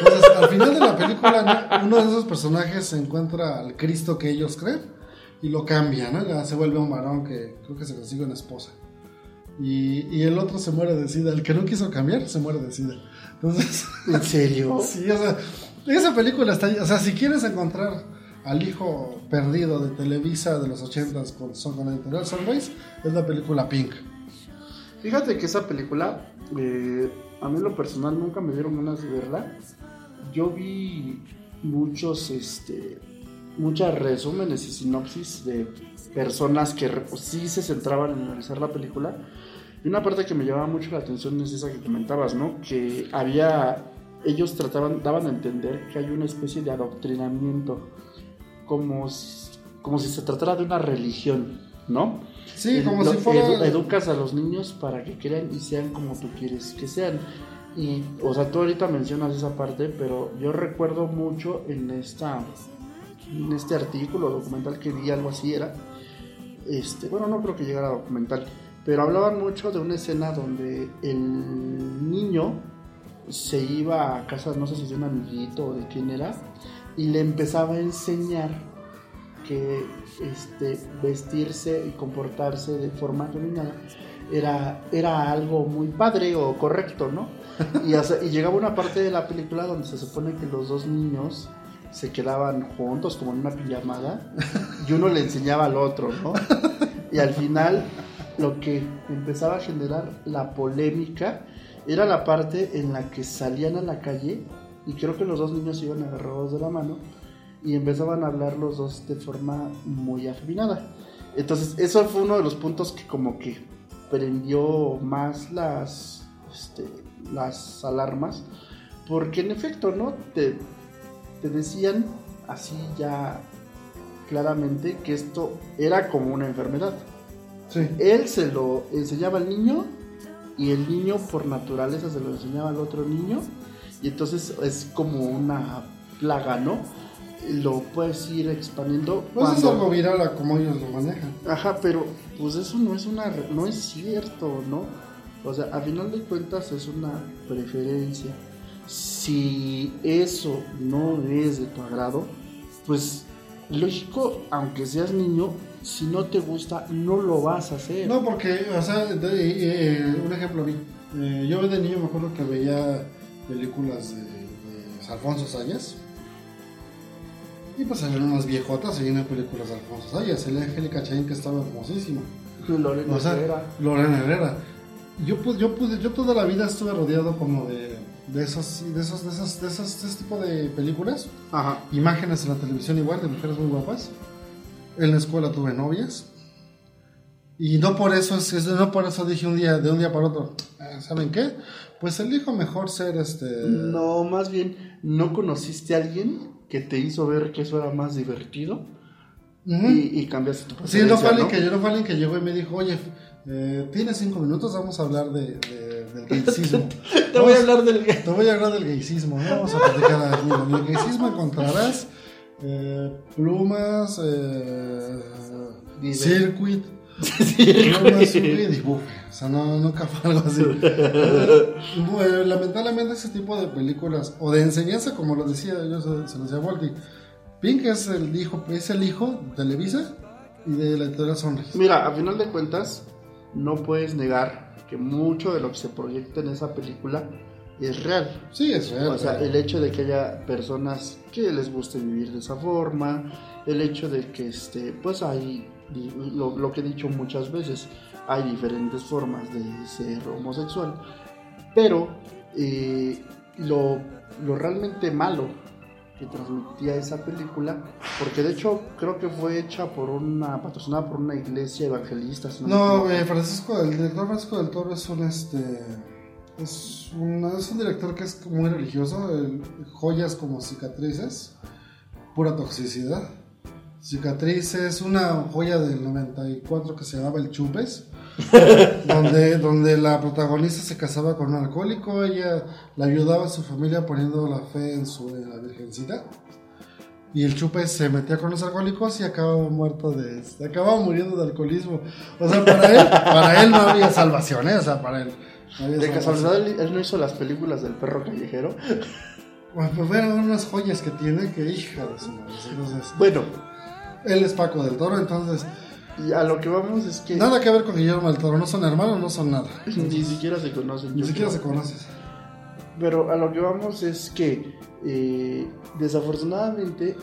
Speaker 2: Entonces, al final de la película, ¿no? uno de esos personajes se encuentra al Cristo que ellos creen y lo cambia, ¿no? Ya se vuelve un varón que creo que se consigue una esposa. Y, y el otro se muere de sida. El que no quiso cambiar se muere de sida. Entonces,
Speaker 1: ¿En serio?
Speaker 2: Sí, o sea, esa película está, o sea, si quieres encontrar al hijo perdido de Televisa de los 80s con, son con editorial Sunrise, es la película Pink.
Speaker 1: Fíjate que esa película, eh, a mí en lo personal nunca me dieron ganas de verla. Yo vi muchos, este, muchas resúmenes y sinopsis de personas que re- sí se centraban en analizar la película. Y una parte que me llamaba mucho la atención es esa que comentabas, ¿no? Que había, ellos trataban, daban a entender que hay una especie de adoctrinamiento, como si, como si se tratara de una religión, ¿no?
Speaker 2: Sí, como
Speaker 1: lo-
Speaker 2: si fuera...
Speaker 1: edu- educas a los niños para que crean y sean como tú quieres que sean. Y, o sea, tú ahorita mencionas esa parte, pero yo recuerdo mucho en esta en este artículo documental que vi, algo así era. Este, bueno, no creo que llegara a documental, pero hablaban mucho de una escena donde el niño se iba a casa, no sé si de un amiguito o de quién era, y le empezaba a enseñar que este, vestirse y comportarse de forma femenina era, era algo muy padre o correcto, ¿no? Y, y llegaba una parte de la película donde se supone que los dos niños se quedaban juntos como en una pijamada y uno le enseñaba al otro, ¿no? Y al final lo que empezaba a generar la polémica era la parte en la que salían a la calle y creo que los dos niños iban agarrados de la mano y empezaban a hablar los dos de forma muy afeminada. Entonces, eso fue uno de los puntos que como que prendió más las, este, las alarmas, porque en efecto, ¿no? Te, te decían así ya claramente que esto era como una enfermedad.
Speaker 2: Sí.
Speaker 1: Él se lo enseñaba al niño y el niño por naturaleza se lo enseñaba al otro niño y entonces es como una plaga, ¿no? Lo puedes ir expandiendo.
Speaker 2: Pues es
Speaker 1: cuando-
Speaker 2: algo viral a como ellos lo manejan.
Speaker 1: Ajá, pero pues eso no es una no es cierto, ¿no? O sea, a final de cuentas es una preferencia. Si eso no es de tu agrado, pues lógico, aunque seas niño, si no te gusta, no lo vas a hacer.
Speaker 2: No, porque, o sea, de- eh, un ejemplo a mí. Eh, yo de niño me acuerdo que veía películas de, de Alfonso Sayas. Y pues eran unas viejotas y eran películas de Alfonso Sayas. El Angélica Chain que estaba hermosísima.
Speaker 1: Lorena
Speaker 2: O sea,
Speaker 1: Herrera.
Speaker 2: Lorena Herrera. Yo, pu- yo, pude, yo toda la vida estuve rodeado como de, de esos, de esos, de esos, de esos, de ese tipo de películas.
Speaker 1: Ajá.
Speaker 2: Imágenes en la televisión igual de mujeres muy guapas. En la escuela tuve novias. Y no por eso, es, es- no por eso dije un día, de un día para otro, "Ah, ¿saben qué? Pues elijo mejor ser este...
Speaker 1: No, más bien, ¿no conociste a alguien que te hizo ver que eso era más divertido? Y, y cambiaste tu
Speaker 2: Sí, no fue, que, no fue alguien que llegó y me dijo, oye, eh, tienes cinco minutos, vamos a hablar de, de- del gaycismo.
Speaker 1: Te voy a hablar del...
Speaker 2: Te voy a hablar del gaycismo, ¿no? Vamos a platicar. En el gaycismo encontrarás eh, plumas, eh,
Speaker 1: Dice.
Speaker 2: circuit, plumas, circuit y bufe. O sea, no, nunca fue algo así. Bueno, lamentablemente ese tipo de películas, o de enseñanza, como lo decía, yo se, se lo decía Volti, Pink es el hijo, es el hijo de Televisa y de la editorial Sunrise.
Speaker 1: Mira, a final de cuentas, no puedes negar que mucho de lo que se proyecta en esa película es real.
Speaker 2: Sí, es real.
Speaker 1: O sea,
Speaker 2: pero-
Speaker 1: el hecho de que haya personas que les guste vivir de esa forma, el hecho de que, este, pues hay, lo, lo que he dicho muchas veces, hay diferentes formas de ser homosexual, pero eh, lo, lo realmente malo que transmitía esa película, porque de hecho creo que fue hecha por una, patrocinada por una iglesia evangelista. si
Speaker 2: No, eh, Francisco, el director Francisco del Toro es un este es, un- es un director que es muy religioso, el- joyas como cicatrices, pura toxicidad. Cicatrices, una joya del 94 que se llamaba El Chupes, donde, donde la protagonista se casaba con un alcohólico, ella le ayudaba a su familia poniendo la fe en, su, en la Virgencita. Y el chupe se metía con los alcohólicos y acababa muerto de acababa muriendo de alcoholismo. O sea, para él, para él no había salvación, ¿eh? O sea, para él. no
Speaker 1: De casualidad él, él no hizo las películas del perro callejero.
Speaker 2: Bueno, pues fueron unas joyas que tiene que hija de su madre. Entonces,
Speaker 1: Bueno,
Speaker 2: él es Paco del Toro, entonces,
Speaker 1: y a lo que vamos es que
Speaker 2: nada que ver con Guillermo del Toro, no son hermanos, no son nada.
Speaker 1: ni siquiera se conocen.
Speaker 2: Ni siquiera se conocen.
Speaker 1: Pero a lo que vamos es que eh, desafortunadamente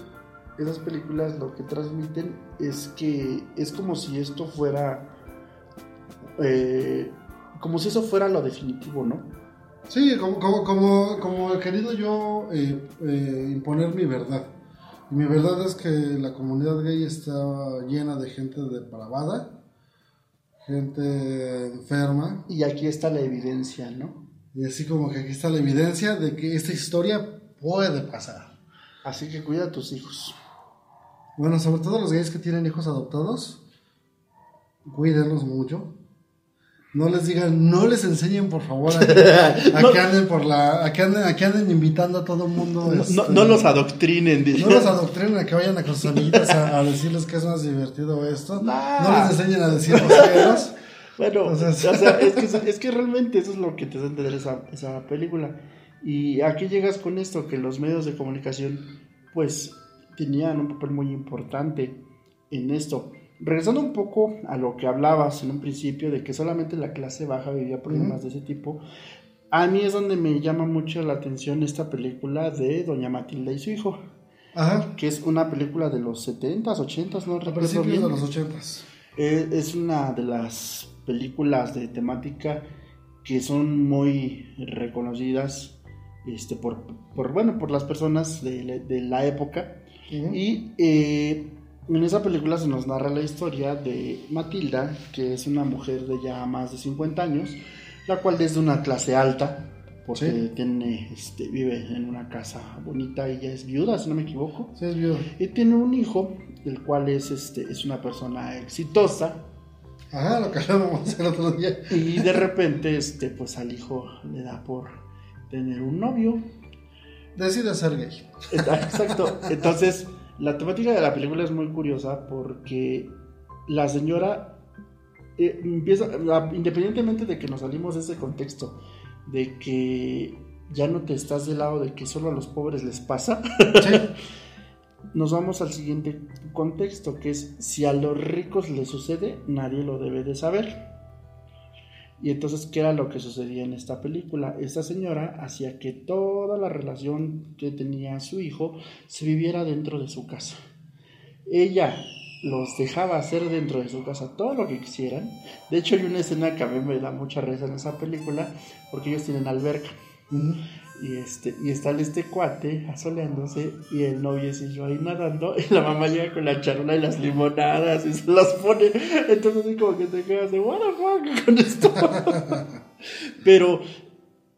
Speaker 1: esas películas lo que transmiten es que es como si esto fuera eh, como si eso fuera lo definitivo, ¿no?
Speaker 2: Sí, como, como, como, como he querido yo eh, imponer mi verdad. Y mi verdad es que la comunidad gay está llena de gente depravada, gente enferma,
Speaker 1: Y aquí está la evidencia, ¿no?
Speaker 2: y así como que aquí está la evidencia de que esta historia puede pasar.
Speaker 1: Así que cuida a tus hijos.
Speaker 2: Bueno, sobre todo los gays que tienen hijos adoptados, cuídenlos mucho. No les digan, no les enseñen por favor a que, a que anden por la, a que anden, a que anden invitando a todo el mundo.
Speaker 1: No,
Speaker 2: este,
Speaker 1: no- no los adoctrinen.
Speaker 2: No los adoctrinen a que vayan a con sus amiguitas a, decirles que es más divertido esto.
Speaker 1: Nah.
Speaker 2: No les enseñen a decir groseros.
Speaker 1: Bueno,
Speaker 2: Entonces-
Speaker 1: o sea, es que, es que realmente eso es lo que te da entender esa, esa película. ¿Y a qué llegas con esto? Que los medios de comunicación, pues, tenían un papel muy importante en esto. Regresando un poco a lo que hablabas en un principio, de que solamente la clase baja vivía problemas de ese tipo, a mí es donde me llama mucho la atención esta película de Doña Matilda y su hijo,
Speaker 2: Ajá.
Speaker 1: que es una película de los 70s, 80s, no recuerdo
Speaker 2: principios
Speaker 1: bien.
Speaker 2: de los ochentas.
Speaker 1: Eh, Es una de las películas de temática que son muy reconocidas este, por, por, bueno, por las personas de, la- de la época. Y eh, en esa película se nos narra la historia de Matilda, que es una mujer de ya más de 50 años, la cual es de una clase alta, porque
Speaker 2: Sí.
Speaker 1: tiene, este, vive en una casa bonita, ella es viuda, si no me equivoco.
Speaker 2: Sí, es viudo.
Speaker 1: Y tiene un hijo, el cual es, este, es una persona exitosa.
Speaker 2: Ajá, lo que hablábamos el otro día.
Speaker 1: Y de repente, este, pues al hijo le da por tener un novio.
Speaker 2: Decide ser gay.
Speaker 1: Exacto. Entonces, la temática de la película es muy curiosa porque la señora eh, empieza, la- independientemente de que nos salimos de ese contexto, de que ya no te estás del lado de que solo a los pobres les pasa,
Speaker 2: Sí.
Speaker 1: nos vamos al siguiente contexto, que es si a los ricos les sucede, nadie lo debe de saber. Y entonces, ¿qué era lo que sucedía en esta película? Esta señora hacía que toda la relación que tenía su hijo se viviera dentro de su casa. Ella los dejaba hacer dentro de su casa todo lo que quisieran. De hecho, hay una escena que a mí me da mucha risa en esa película, porque ellos tienen alberca. Y, este, y está este cuate asoleándose y el novio y yo ahí nadando y la mamá llega con la charola y las limonadas y se las pone. Entonces así como que te quedas de, what the fuck con esto. Pero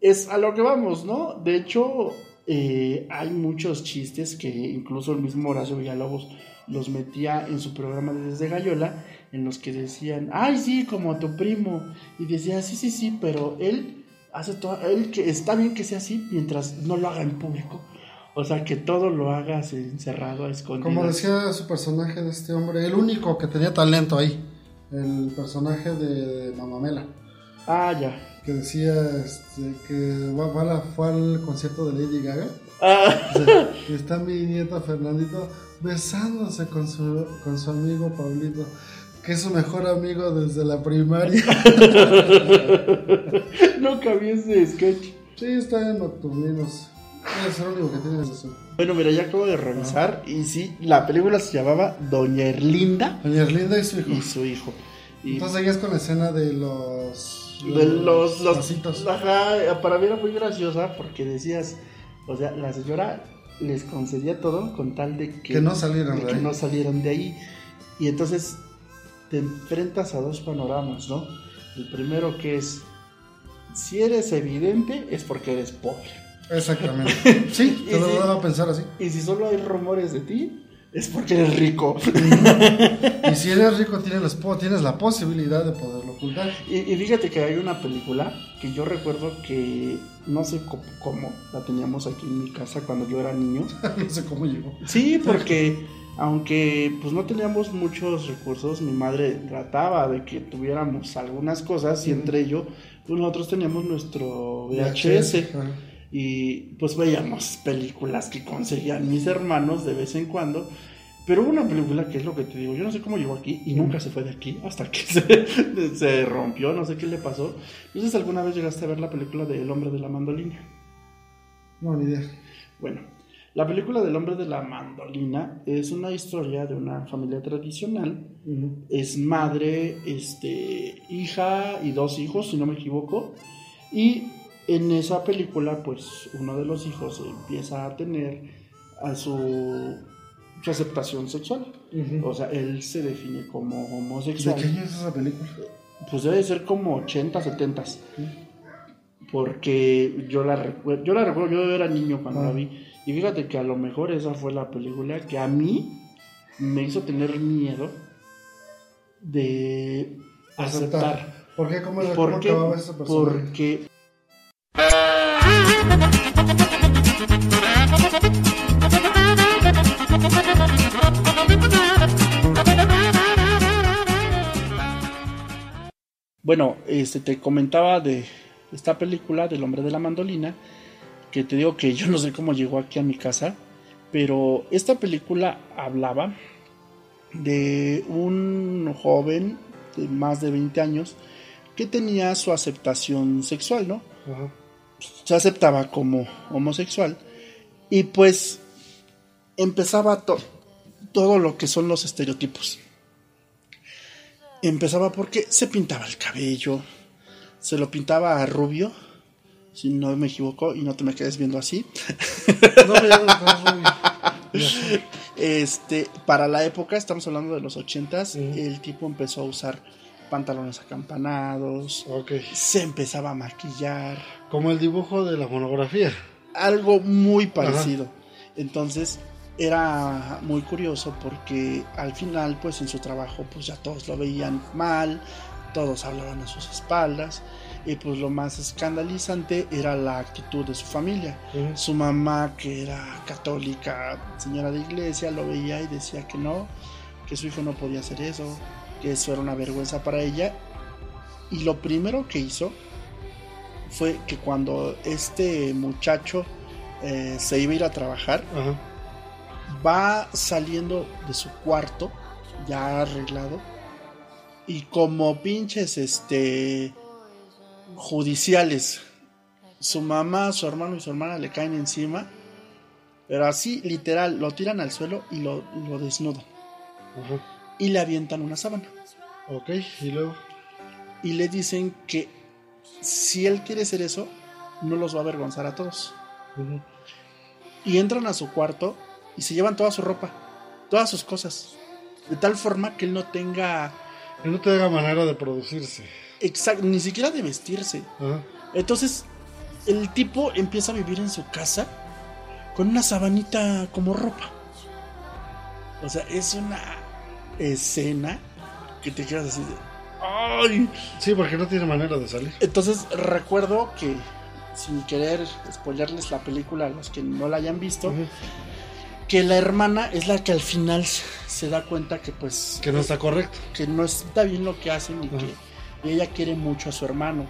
Speaker 1: es a lo que vamos, ¿no? De hecho, eh, hay muchos chistes que incluso el mismo Horacio Villalobos los metía en su programa desde Gallola, en los que decían, ay, sí, como tu primo. Y decía, sí, sí, sí, pero él hace todo, él que está bien que sea así mientras no lo haga en público. O sea, que todo lo hagas encerrado, escondido.
Speaker 2: Como decía su personaje de este hombre, el único que tenía talento ahí, el personaje de Mamamela.
Speaker 1: Ah, ya.
Speaker 2: Que decía este, que fue al concierto de Lady Gaga.
Speaker 1: Ah.
Speaker 2: está mi nieta Fernandito besándose con su, con su amigo Pablito que es su mejor amigo desde la primaria.
Speaker 1: Nunca vi ese sketch.
Speaker 2: Sí, está en Nocturninos. Es el único que tiene eso.
Speaker 1: Bueno, mira, ya acabo de revisar y sí, la película se llamaba Doña Erlinda.
Speaker 2: Doña Erlinda y su hijo.
Speaker 1: Y su hijo.
Speaker 2: Y Entonces seguías con la escena de los...
Speaker 1: De los... los, ajá, para mí era muy graciosa porque decías, o sea, la señora les concedía todo con tal de que,
Speaker 2: que no salieran
Speaker 1: de, que no salieran de ahí. Y entonces te enfrentas a dos panoramas, ¿no? El primero que es, si eres evidente es porque eres pobre.
Speaker 2: Exactamente. Sí, te lo si, a pensar así.
Speaker 1: Y si solo hay rumores de ti, es porque eres rico.
Speaker 2: y si eres rico tienes, tienes la posibilidad de poderlo ocultar.
Speaker 1: Y, fíjate que hay una película que yo recuerdo que no sé cómo, la teníamos aquí en mi casa cuando yo era niño.
Speaker 2: no sé cómo llegó.
Speaker 1: Sí, porque aunque pues no teníamos muchos recursos, mi madre trataba de que tuviéramos algunas cosas y entre ello pues nosotros teníamos nuestro VHS, y pues veíamos películas que conseguían mis hermanos de vez en cuando. Pero hubo una película que es lo que te digo, yo no sé cómo llegó aquí y nunca se fue de aquí hasta que se, se rompió, no sé qué le pasó. Entonces, ¿alguna vez llegaste a ver la película de El hombre de la mandolina?
Speaker 2: No, ni idea.
Speaker 1: Bueno, la película del hombre de la mandolina es una historia de una familia tradicional. Es madre, este, hija y dos hijos, si no me equivoco. Y en esa película, pues uno de los hijos empieza a tener a su, aceptación sexual. O sea, él se define como homosexual.
Speaker 2: ¿De qué año es esa película?
Speaker 1: Pues debe ser como 80, 70. Porque yo la recuerdo, yo la recuerdo, yo era niño cuando la vi y fíjate que a lo mejor esa fue la película que a mí me hizo tener miedo de aceptar.
Speaker 2: ¿Por qué? ¿Cómo, ¿Por qué? esa persona?
Speaker 1: Porque... Bueno, este te comentaba de esta película del hombre de la mandolina que te digo que yo no sé cómo llegó aquí a mi casa, pero esta película hablaba de un joven de más de 20 años que tenía su aceptación sexual, ¿no? Se aceptaba como homosexual y pues empezaba todo lo que son los estereotipos. Empezaba porque se pintaba el cabello, se lo pintaba a rubio, si no me equivoco, y no te me quedes viendo así. No, este, para la época, estamos hablando de los ochentas, el tipo empezó a usar pantalones acampanados, se empezaba a maquillar.
Speaker 2: Como el dibujo de la monografía.
Speaker 1: Algo muy parecido. Entonces, era muy curioso porque al final, pues en su trabajo, pues ya todos lo veían mal, todos hablaban a sus espaldas y pues lo más escandalizante era la actitud de su familia. Su mamá, que era católica, señora de iglesia, lo veía y decía que no, que su hijo no podía hacer eso, que eso era una vergüenza para ella. Y lo primero que hizo fue que cuando este muchacho eh, se iba a ir a trabajar, va saliendo de su cuarto, ya arreglado, y como pinches, este, judiciales, su mamá, su hermano y su hermana le caen encima, pero así, literal, lo tiran al suelo y lo, lo desnudan.
Speaker 2: Ajá.
Speaker 1: Y le avientan una sábana.
Speaker 2: Ok, y luego.
Speaker 1: Y le dicen que si él quiere hacer eso, no los va a avergonzar a todos. Y entran a su cuarto y se llevan toda su ropa, todas sus cosas. De tal forma que él no tenga
Speaker 2: Que no te haga manera de producirse.
Speaker 1: Exact, ni siquiera de vestirse.
Speaker 2: Ajá.
Speaker 1: Entonces, el tipo empieza a vivir en su casa con una sabanita como ropa. O sea, es una escena que te quedas así de. ¡Ay!
Speaker 2: Sí, porque no tiene manera de salir.
Speaker 1: Entonces, recuerdo que, sin querer spoilerles la película a los que no la hayan visto, que la hermana es la que al final se da cuenta que, pues,
Speaker 2: Que no está correcto.
Speaker 1: que no está bien lo que hacen y
Speaker 2: Ajá.
Speaker 1: que ella quiere mucho a su hermano.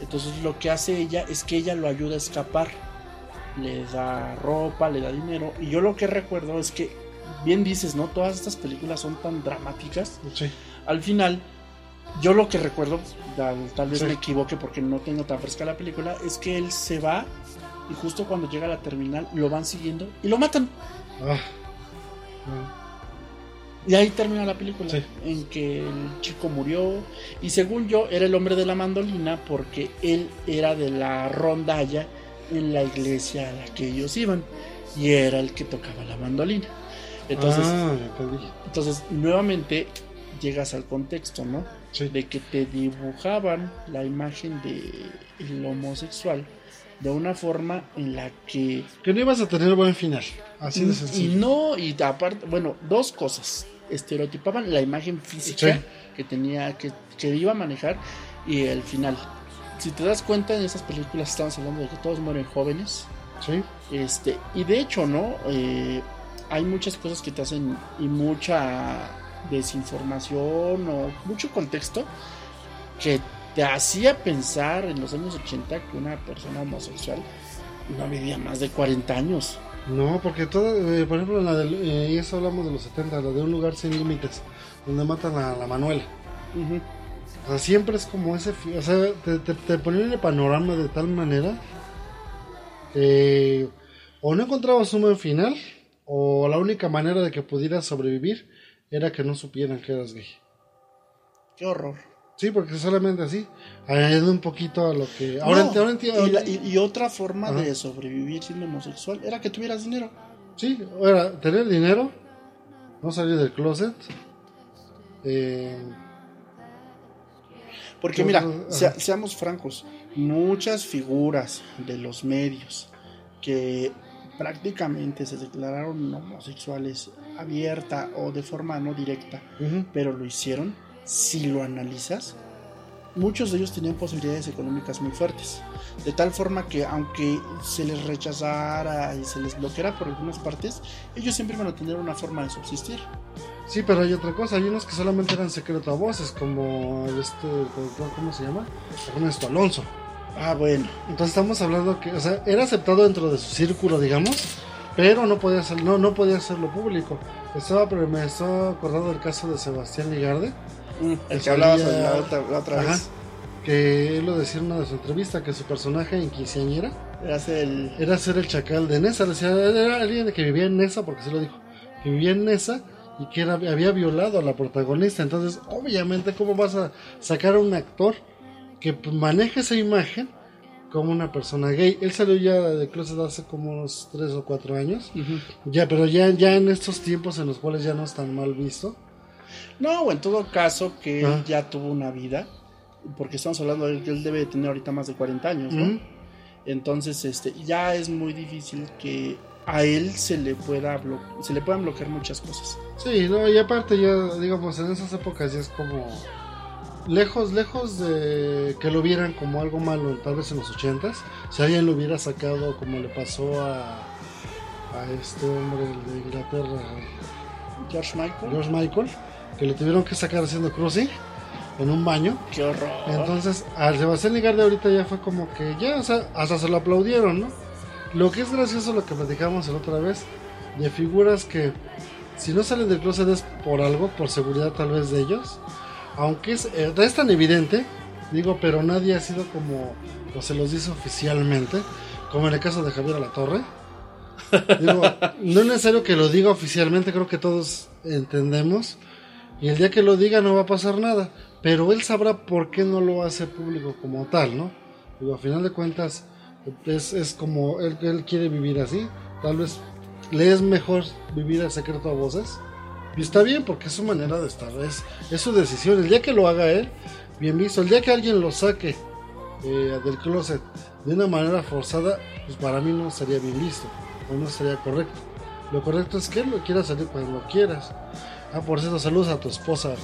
Speaker 1: Entonces lo que hace ella es que ella lo ayuda a escapar. Le da ropa, le da dinero. Y yo lo que recuerdo es que, bien dices, ¿no? Todas estas películas son tan dramáticas.
Speaker 2: Sí.
Speaker 1: Al final, yo lo que recuerdo, tal, tal vez
Speaker 2: Sí.
Speaker 1: me equivoque porque no tengo tan fresca la película, es que él se va y justo cuando llega a la terminal lo van siguiendo y lo matan.
Speaker 2: Ah. Ah.
Speaker 1: Y ahí termina la película,
Speaker 2: Sí.
Speaker 1: en que el chico murió y según yo era el hombre de la mandolina porque él era de la rondalla en la iglesia a la que ellos iban y era el que tocaba la mandolina. Entonces,
Speaker 2: Ah,
Speaker 1: entonces nuevamente llegas al contexto, ¿no?
Speaker 2: Sí.
Speaker 1: De que te dibujaban la imagen de el homosexual de una forma en la que
Speaker 2: Que no ibas a tener buen final. Así de
Speaker 1: y
Speaker 2: sencillo.
Speaker 1: no, y aparte, bueno, dos cosas. Estereotipaban la imagen física
Speaker 2: Sí.
Speaker 1: que tenía, que, que iba a manejar y el final. Si te das cuenta, en esas películas estamos hablando de que todos mueren jóvenes.
Speaker 2: Sí.
Speaker 1: Este, y de hecho, ¿no? Eh, hay muchas cosas que te hacen y mucha desinformación o mucho contexto que te hacía pensar en los años 80 que una persona homosexual no vivía más de 40 años.
Speaker 2: No, porque todo, eh, por ejemplo, en la del, eh, y eso hablamos de los 70, la de un lugar sin límites, donde matan a la Manuela. O sea, siempre es como ese, o sea, te, te, te ponían el panorama de tal manera que o no encontrabas un buen final, o la única manera de que pudieras sobrevivir era que no supieran que eras gay.
Speaker 1: Qué horror.
Speaker 2: Sí, porque solamente así, añadiendo un poquito a lo que... Ahora,
Speaker 1: No,
Speaker 2: ent- ahora entiendo...
Speaker 1: y, la- y- y otra forma
Speaker 2: Ajá.
Speaker 1: de sobrevivir siendo homosexual era que tuvieras dinero.
Speaker 2: Sí, era tener dinero, no salir del closet. Eh,
Speaker 1: Porque mira, sea- seamos francos, muchas figuras de los medios que prácticamente se declararon homosexuales abierta o de forma no directa, pero lo hicieron, si lo analizas, muchos de ellos tenían posibilidades económicas muy fuertes. De tal forma que aunque se les rechazara y se les bloqueara por algunas partes, ellos siempre iban a tener una forma de subsistir.
Speaker 2: Sí, pero hay otra cosa, hay unos que solamente eran secreto a voces, como este, ¿cómo se llama? Ernesto Alonso.
Speaker 1: Ah, bueno.
Speaker 2: Entonces estamos hablando que, o sea, era aceptado dentro de su círculo, digamos, pero no podía ser, no, no podía hacerlo público. Estaba, pero me estaba acordando del caso de Sebastián Ligarde,
Speaker 1: el
Speaker 2: Que
Speaker 1: hablabas la otra, la otra
Speaker 2: Ajá.
Speaker 1: vez.
Speaker 2: que él lo decía en una de sus entrevistas, que su personaje en quinceañera
Speaker 1: Eras el.
Speaker 2: era ser el chacal de Nesa. Decía, era alguien que vivía en Nesa, porque se lo dijo, que vivía en Nesa y que era, había violado a la protagonista. Entonces, obviamente, ¿cómo vas a sacar a un actor que maneje esa imagen como una persona gay? Él salió ya de closet hace como unos 3 o 4 años.
Speaker 1: Ujú.
Speaker 2: Ya, pero ya, ya en estos tiempos en los cuales ya no es tan mal visto.
Speaker 1: No, o en todo caso que él
Speaker 2: Ah.
Speaker 1: ya tuvo una vida, porque estamos hablando de que él debe de tener ahorita más de 40 años, ¿no? Entonces, este, ya es muy difícil que a él se le pueda se le puedan bloquear muchas cosas.
Speaker 2: Sí, no, y aparte ya, digamos, en esas épocas ya es como lejos, lejos de que lo vieran como algo malo, tal vez en los ochentas, si alguien lo hubiera sacado como le pasó a, a este hombre de Inglaterra,
Speaker 1: George Michael,
Speaker 2: George Michael, que le tuvieron que sacar haciendo cruising en un baño.
Speaker 1: qué horror.
Speaker 2: Entonces, al Sebastián Ligarde ahorita ya fue como que ya, o sea, hasta se lo aplaudieron, ¿no? Lo que es gracioso, lo que platicamos la otra vez, de figuras que si no salen del closet es por algo, por seguridad tal vez de ellos. Aunque es, eh, es tan evidente, digo, pero nadie ha sido como, o se los dice oficialmente, como en el caso de Javier Alatorre. Digo, no es necesario que lo diga oficialmente, creo que todos entendemos. Y el día que lo diga no va a pasar nada. Pero él sabrá por qué no lo hace público como tal, ¿no? Digo, a final de cuentas, es, es como él, quiere vivir así. Tal vez le es mejor vivir el secreto a voces. Y está bien porque es su manera de estar, es, es su decisión. El día que lo haga él, bien visto. El día que alguien lo saque eh, del closet de una manera forzada, pues para mí no sería bien visto, o no sería correcto. Lo correcto es que él lo quiera salir cuando lo quieras. Ah, por cierto, saludos a tu esposa,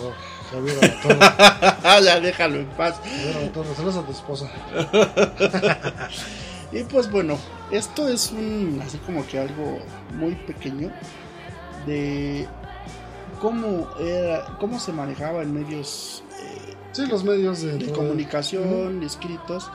Speaker 2: Javier
Speaker 1: ya déjalo en paz.
Speaker 2: Javier saludos a tu esposa.
Speaker 1: Y pues bueno, esto es un así como que algo muy pequeño de cómo era, cómo se manejaba en medios eh,
Speaker 2: Sí, los medios de,
Speaker 1: de comunicación, escritos,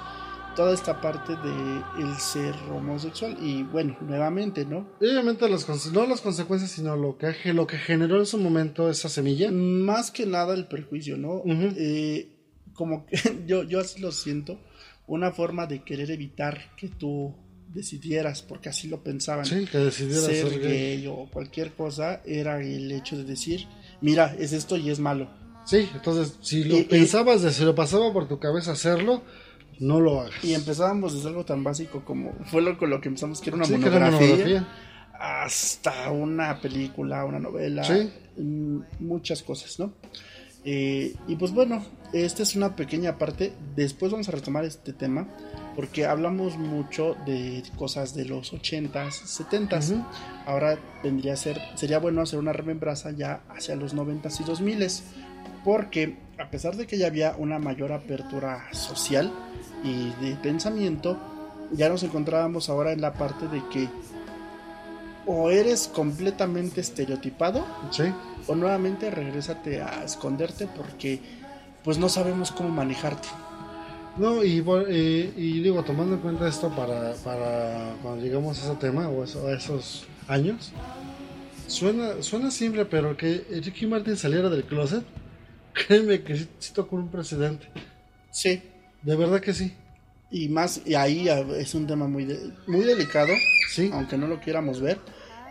Speaker 1: toda esta parte de el ser homosexual y bueno, nuevamente, ¿no?
Speaker 2: Y obviamente las, no las consecuencias, sino lo que, lo que generó en su momento esa semilla.
Speaker 1: Más que nada el perjuicio, ¿no?
Speaker 2: Ujú.
Speaker 1: Eh, como que yo, yo así lo siento, una forma de querer evitar que tú decidieras, porque así lo pensaban.
Speaker 2: Sí, que
Speaker 1: ser,
Speaker 2: ser, gay.
Speaker 1: gay o cualquier cosa era el hecho de decir, mira, es esto y es malo.
Speaker 2: Sí, entonces si lo pensabas, de, si lo pasaba por tu cabeza hacerlo, no lo hagas.
Speaker 1: Y empezábamos desde algo tan básico como fue lo con lo que empezamos, que era una,
Speaker 2: Sí,
Speaker 1: monografía,
Speaker 2: monografía.
Speaker 1: hasta una película, una novela,
Speaker 2: Sí.
Speaker 1: mm, muchas cosas, ¿no? Eh, y pues bueno, esta es una pequeña parte. Después vamos a retomar este tema porque hablamos mucho de cosas de los 80s, 70s.
Speaker 2: Ujú.
Speaker 1: Ahora vendría a ser, sería bueno hacer una remembranza ya hacia los 90s y 2000s, porque a pesar de que ya había una mayor apertura social y de pensamiento, ya nos encontrábamos ahora en la parte de que o eres completamente estereotipado
Speaker 2: Sí,
Speaker 1: o nuevamente regrésate a esconderte porque pues no sabemos cómo manejarte.
Speaker 2: no, y, eh, y digo, tomando en cuenta esto para, para cuando llegamos a ese tema o eso- a esos años, suena, suena simple, pero que Ricky Martin saliera del closet, créeme que sí, sí tocó un precedente.
Speaker 1: Sí,
Speaker 2: De verdad que sí.
Speaker 1: y más y ahí ah, es un tema muy de- muy delicado,
Speaker 2: Sí,
Speaker 1: aunque no lo quieramos ver,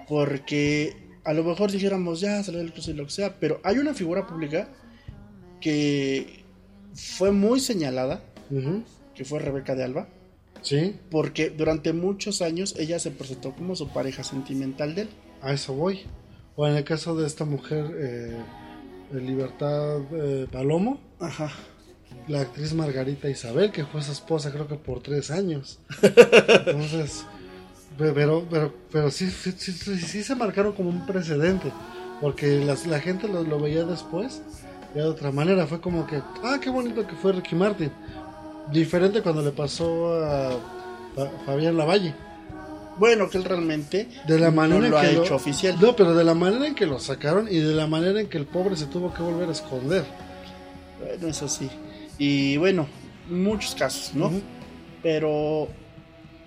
Speaker 1: porque a lo mejor dijéramos ya salió del closet y lo que sea, pero hay una figura pública que fue muy señalada, que fue Rebeca de Alba,
Speaker 2: sí,
Speaker 1: porque durante muchos años ella se presentó como su pareja sentimental de él.
Speaker 2: a eso voy. O en el caso de esta mujer, eh, de Libertad eh, Palomo,
Speaker 1: Ajá.
Speaker 2: La actriz Margarita Isabel, que fue su esposa creo que por tres años. Entonces, pe- pero, pero, pero sí, sí, sí, se marcaron como un precedente, porque las- la gente lo, lo veía después ya de otra manera. Fue como que, ah, qué bonito que fue Ricky Martin. Diferente cuando le pasó a Fa- Fabián Lavalle.
Speaker 1: Bueno, que él realmente
Speaker 2: De la
Speaker 1: no
Speaker 2: manera en
Speaker 1: lo ha
Speaker 2: que
Speaker 1: hecho oficial.
Speaker 2: No, pero de la manera en que lo sacaron y de la manera en que el pobre se tuvo que volver a esconder.
Speaker 1: Bueno, eso sí. Y bueno, muchos casos, ¿no? Pero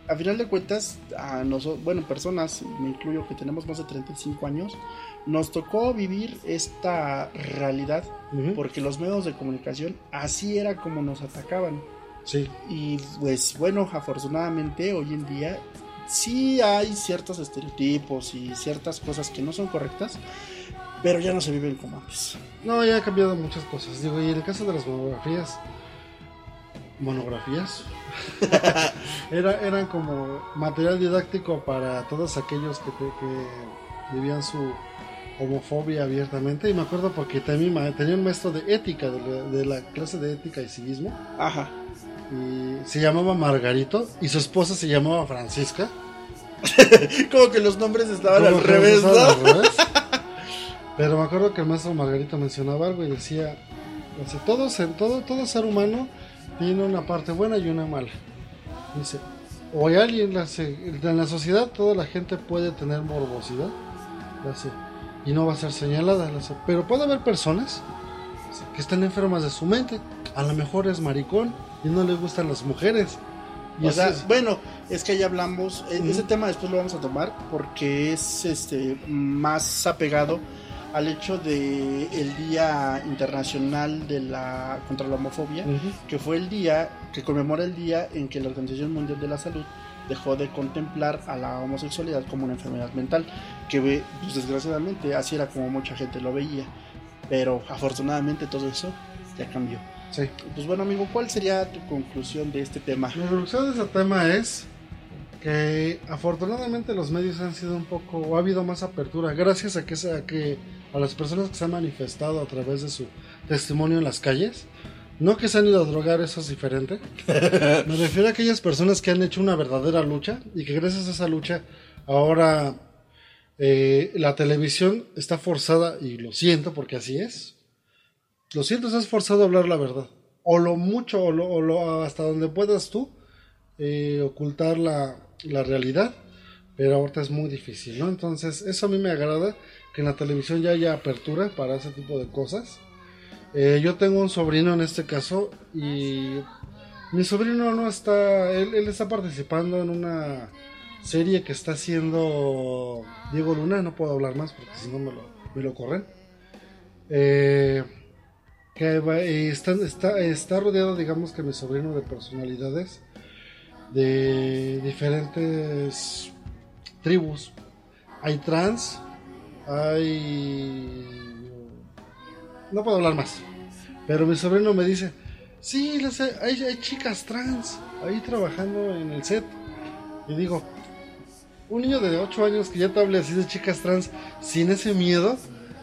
Speaker 1: a final de cuentas, a nosotros, bueno, personas, me incluyo que tenemos más de 35 años, nos tocó vivir esta realidad
Speaker 2: Ujú.
Speaker 1: porque los medios de comunicación así era como nos atacaban.
Speaker 2: Sí,
Speaker 1: Y pues bueno, afortunadamente hoy en día sí hay ciertos estereotipos y ciertas cosas que no son correctas, pero ya no se viven como antes.
Speaker 2: No, ya ha cambiado muchas cosas. Digo, y en el caso de las monografías, monografías, Era, eran como material didáctico para todos aquellos que, te- que vivían su homofobia abiertamente. Y me acuerdo porque también tenía un maestro de ética, de la, de la clase de ética y civismo,
Speaker 1: Ajá.
Speaker 2: y se llamaba Margarito, y su esposa se llamaba Francisca.
Speaker 1: Como que los nombres estaban
Speaker 2: Como
Speaker 1: al revés,
Speaker 2: estaban al
Speaker 1: ¿no?
Speaker 2: revés. Pero me acuerdo que el maestro Margarito mencionaba algo y decía, dice, todo, todo, todo ser humano tiene una parte buena y una mala. Dice, o hay alguien, en la sociedad toda la gente puede tener morbosidad, dice, y no va a ser señalada, dice, pero puede haber personas que están enfermas de su mente, a lo mejor es maricón y no le gustan las mujeres. Y
Speaker 1: o sea,
Speaker 2: es.
Speaker 1: bueno, es que ya hablamos, e- ese
Speaker 2: Ujú.
Speaker 1: tema después lo vamos a tomar porque es este más apegado al hecho de el Día Internacional de la contra la homofobia,
Speaker 2: Ujú.
Speaker 1: que fue el día que conmemora el día en que la Organización Mundial de la Salud dejó de contemplar a la homosexualidad como una enfermedad mental, que pues, desgraciadamente así era como mucha gente lo veía, pero afortunadamente todo eso ya cambió.
Speaker 2: Sí.
Speaker 1: Pues bueno amigo, ¿cuál sería tu conclusión de este tema?
Speaker 2: Mi conclusión de ese tema es que afortunadamente los medios han sido un poco, o ha habido más apertura, gracias a que, a que a las personas que se han manifestado a través de su testimonio en las calles, no que se han ido a drogar, eso es diferente. Me refiero a aquellas personas que han hecho una verdadera lucha y que gracias a esa lucha ahora eh, la televisión está forzada, y lo siento porque así es, lo siento, estás forzado a hablar la verdad. O lo mucho, o, lo, o lo- hasta donde puedas tú eh, ocultar la, la realidad. Pero ahorita es muy difícil, ¿no? Entonces, eso a mí me agrada, que en la televisión ya haya apertura para ese tipo de cosas. Eh, yo tengo un sobrino en este caso y mi sobrino no está, él, él está participando en una serie que está haciendo Diego Luna, no puedo hablar más porque si no me lo, me lo corren. Eh, que va- eh, está, está, está rodeado, digamos que mi sobrino, de personalidades de diferentes tribus. Hay trans, hay... No puedo hablar más. Pero mi sobrino me dice, sí, lo sé, hay, hay chicas trans ahí trabajando en el set. Y digo, un niño de 8 años que ya te hable así de chicas trans sin ese miedo,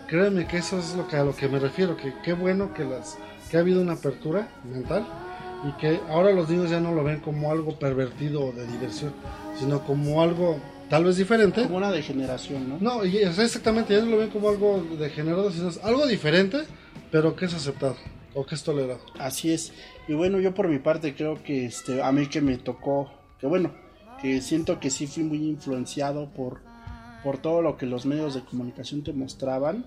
Speaker 2: créanme que eso es lo que, a lo que me refiero, que qué bueno que, las, que ha habido una apertura mental y que ahora los niños ya no lo ven como algo pervertido o de diversión, sino como algo tal vez diferente.
Speaker 1: Como una degeneración, ¿no?
Speaker 2: No, y, exactamente, ya no lo ven como algo degenerado, sino es algo diferente, pero que es aceptado o que es tolerado.
Speaker 1: Así es. Y bueno, yo por mi parte creo que este a mí que me tocó, que bueno, que siento que sí fui muy influenciado por por todo lo que los medios de comunicación te mostraban.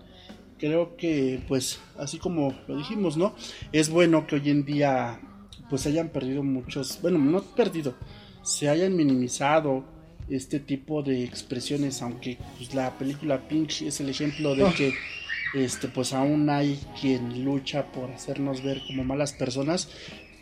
Speaker 1: Creo que pues así como lo dijimos, ¿no? Es bueno que hoy en día pues hayan perdido muchos, bueno, no perdido, se hayan minimizado este tipo de expresiones, aunque pues la película Pink es el ejemplo de
Speaker 2: Ah.
Speaker 1: que este pues aún hay quien lucha por hacernos ver como malas personas,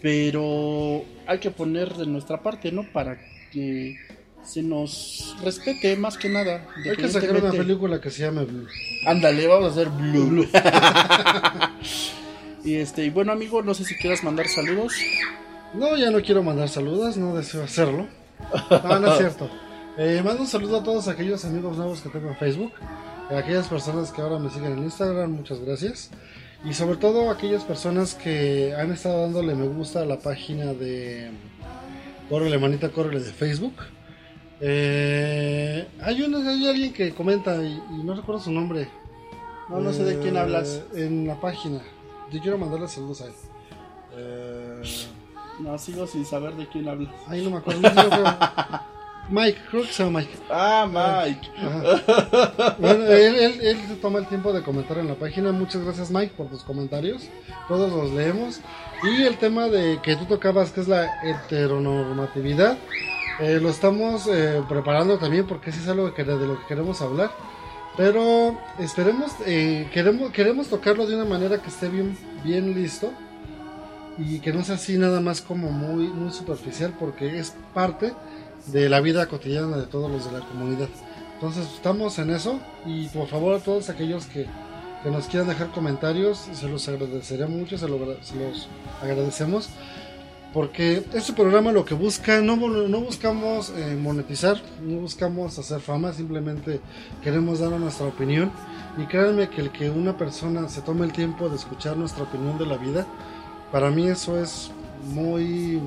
Speaker 1: pero hay que poner de nuestra parte, ¿no? Para que se nos respete más que nada.
Speaker 2: Hay que sacar una película que se llame Blue.
Speaker 1: Ándale, vamos a hacer blue. y este, y bueno amigo, no sé si quieras mandar saludos.
Speaker 2: No, ya no quiero mandar saludos, no deseo hacerlo. No, no es cierto. Eh, mando un saludo a todos aquellos amigos nuevos que tengo en Facebook, a aquellas personas que ahora me siguen en Instagram, muchas gracias. Y sobre todo a aquellas personas que han estado dándole me gusta a la página de Córrele Manita, Córrele de Facebook. Eh, hay, un- hay alguien que comenta y, y no recuerdo su nombre.
Speaker 1: No, no sé de quién
Speaker 2: Eh,
Speaker 1: hablas.
Speaker 2: En la página. Yo quiero mandarle saludos a él. Eh,
Speaker 1: No, sigo sin saber de quién hablas.
Speaker 2: Ay, no me acuerdo. no Mike, creo que se llama Mike.
Speaker 1: Ah, Mike.
Speaker 2: Ajá. Bueno, él, él, él se toma el tiempo de comentar en la página. Muchas gracias, Mike, por tus comentarios. Todos los leemos. Y el tema de que tú tocabas, que es la heteronormatividad, eh, lo estamos eh, preparando también porque sí es algo que, de lo que queremos hablar. Pero esperemos, eh, queremos, queremos tocarlo de una manera que esté bien, bien listo y que no sea así nada más como muy, muy superficial porque es parte de la vida cotidiana de todos los de la comunidad. Entonces estamos en eso y por favor a todos aquellos que, que nos quieran dejar comentarios, se los agradecería mucho, se, lo se los agradecemos. Porque este programa lo que busca, no, no buscamos eh, monetizar, no buscamos hacer fama, simplemente queremos dar nuestra opinión. Y créanme que el que una persona se tome el tiempo de escuchar nuestra opinión de la vida, para mí eso es muy...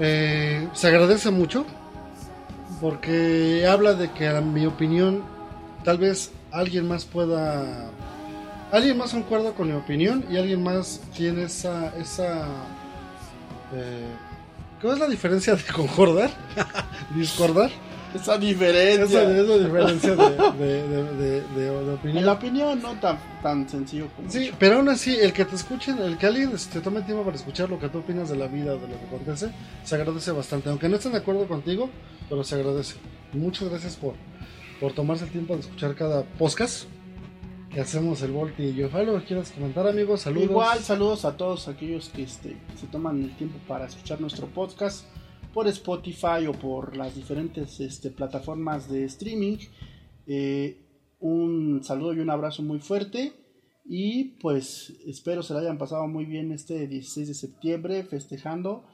Speaker 2: eh, se agradece mucho porque habla de que a mi opinión tal vez alguien más pueda... Alguien más concuerda con mi opinión y alguien más tiene esa... esa eh, ¿Cuál es la diferencia de concordar? Discordar.
Speaker 1: Esa diferencia.
Speaker 2: Esa, esa diferencia de, de, de, de, opinión.
Speaker 1: En la opinión no tan, tan sencillo como
Speaker 2: Sí,
Speaker 1: eso.
Speaker 2: pero aún así, el que te escuchen, el que alguien se tome tiempo para escuchar lo que tú opinas de la vida, de lo que acontece, se agradece bastante. Aunque no estén de acuerdo contigo, pero se agradece. Muchas gracias por, por tomarse el tiempo de escuchar cada podcast que hacemos el Volti y yo. ¿Algo que quieras comentar, amigos? Saludos.
Speaker 1: Igual, saludos a todos aquellos que este, se toman el tiempo para escuchar nuestro podcast por Spotify o por las diferentes este, plataformas de streaming. Eh, un saludo y un abrazo muy fuerte. Y pues espero se la hayan pasado muy bien este 16 de septiembre festejando.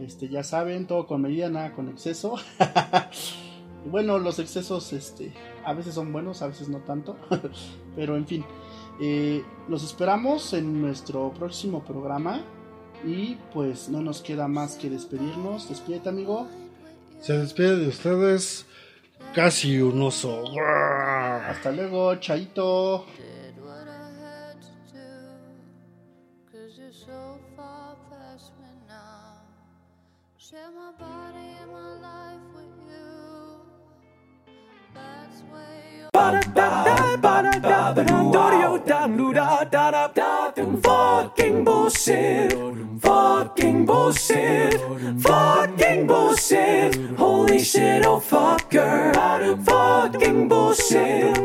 Speaker 1: Este, ya saben, todo con medida, nada con exceso. Bueno, los excesos este, a veces son buenos, a veces no tanto. Pero en fin, eh, los esperamos en nuestro próximo programa. Y pues no nos queda más que despedirnos. Despídete, amigo.
Speaker 2: Se despide de ustedes casi un oso.
Speaker 1: Hasta luego, Chaito.
Speaker 3: did what I had to do. Cause you're so far past me now. Share my body and my life with you. That's where you're.
Speaker 4: Fucking bullshit. Fucking bullshit. Fucking bullshit. Holy shit, oh fucker. Fucking bullshit.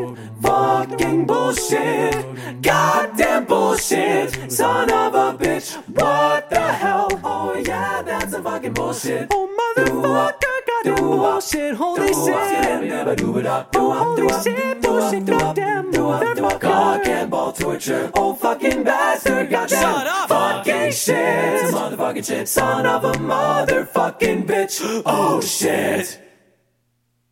Speaker 4: Fucking bullshit. Goddamn bullshit. Son of a bitch. What the hell? Oh yeah, that's a fucking bullshit. Oh motherfucker, goddamn shit, Holy shit. Holy shit, bullshit, goddamn. Cock and ball torture. Oh fucking bastard, goddamn. Shut up. Fucking shit. Motherfucking shit. Son of a motherfucking bitch. Oh shit.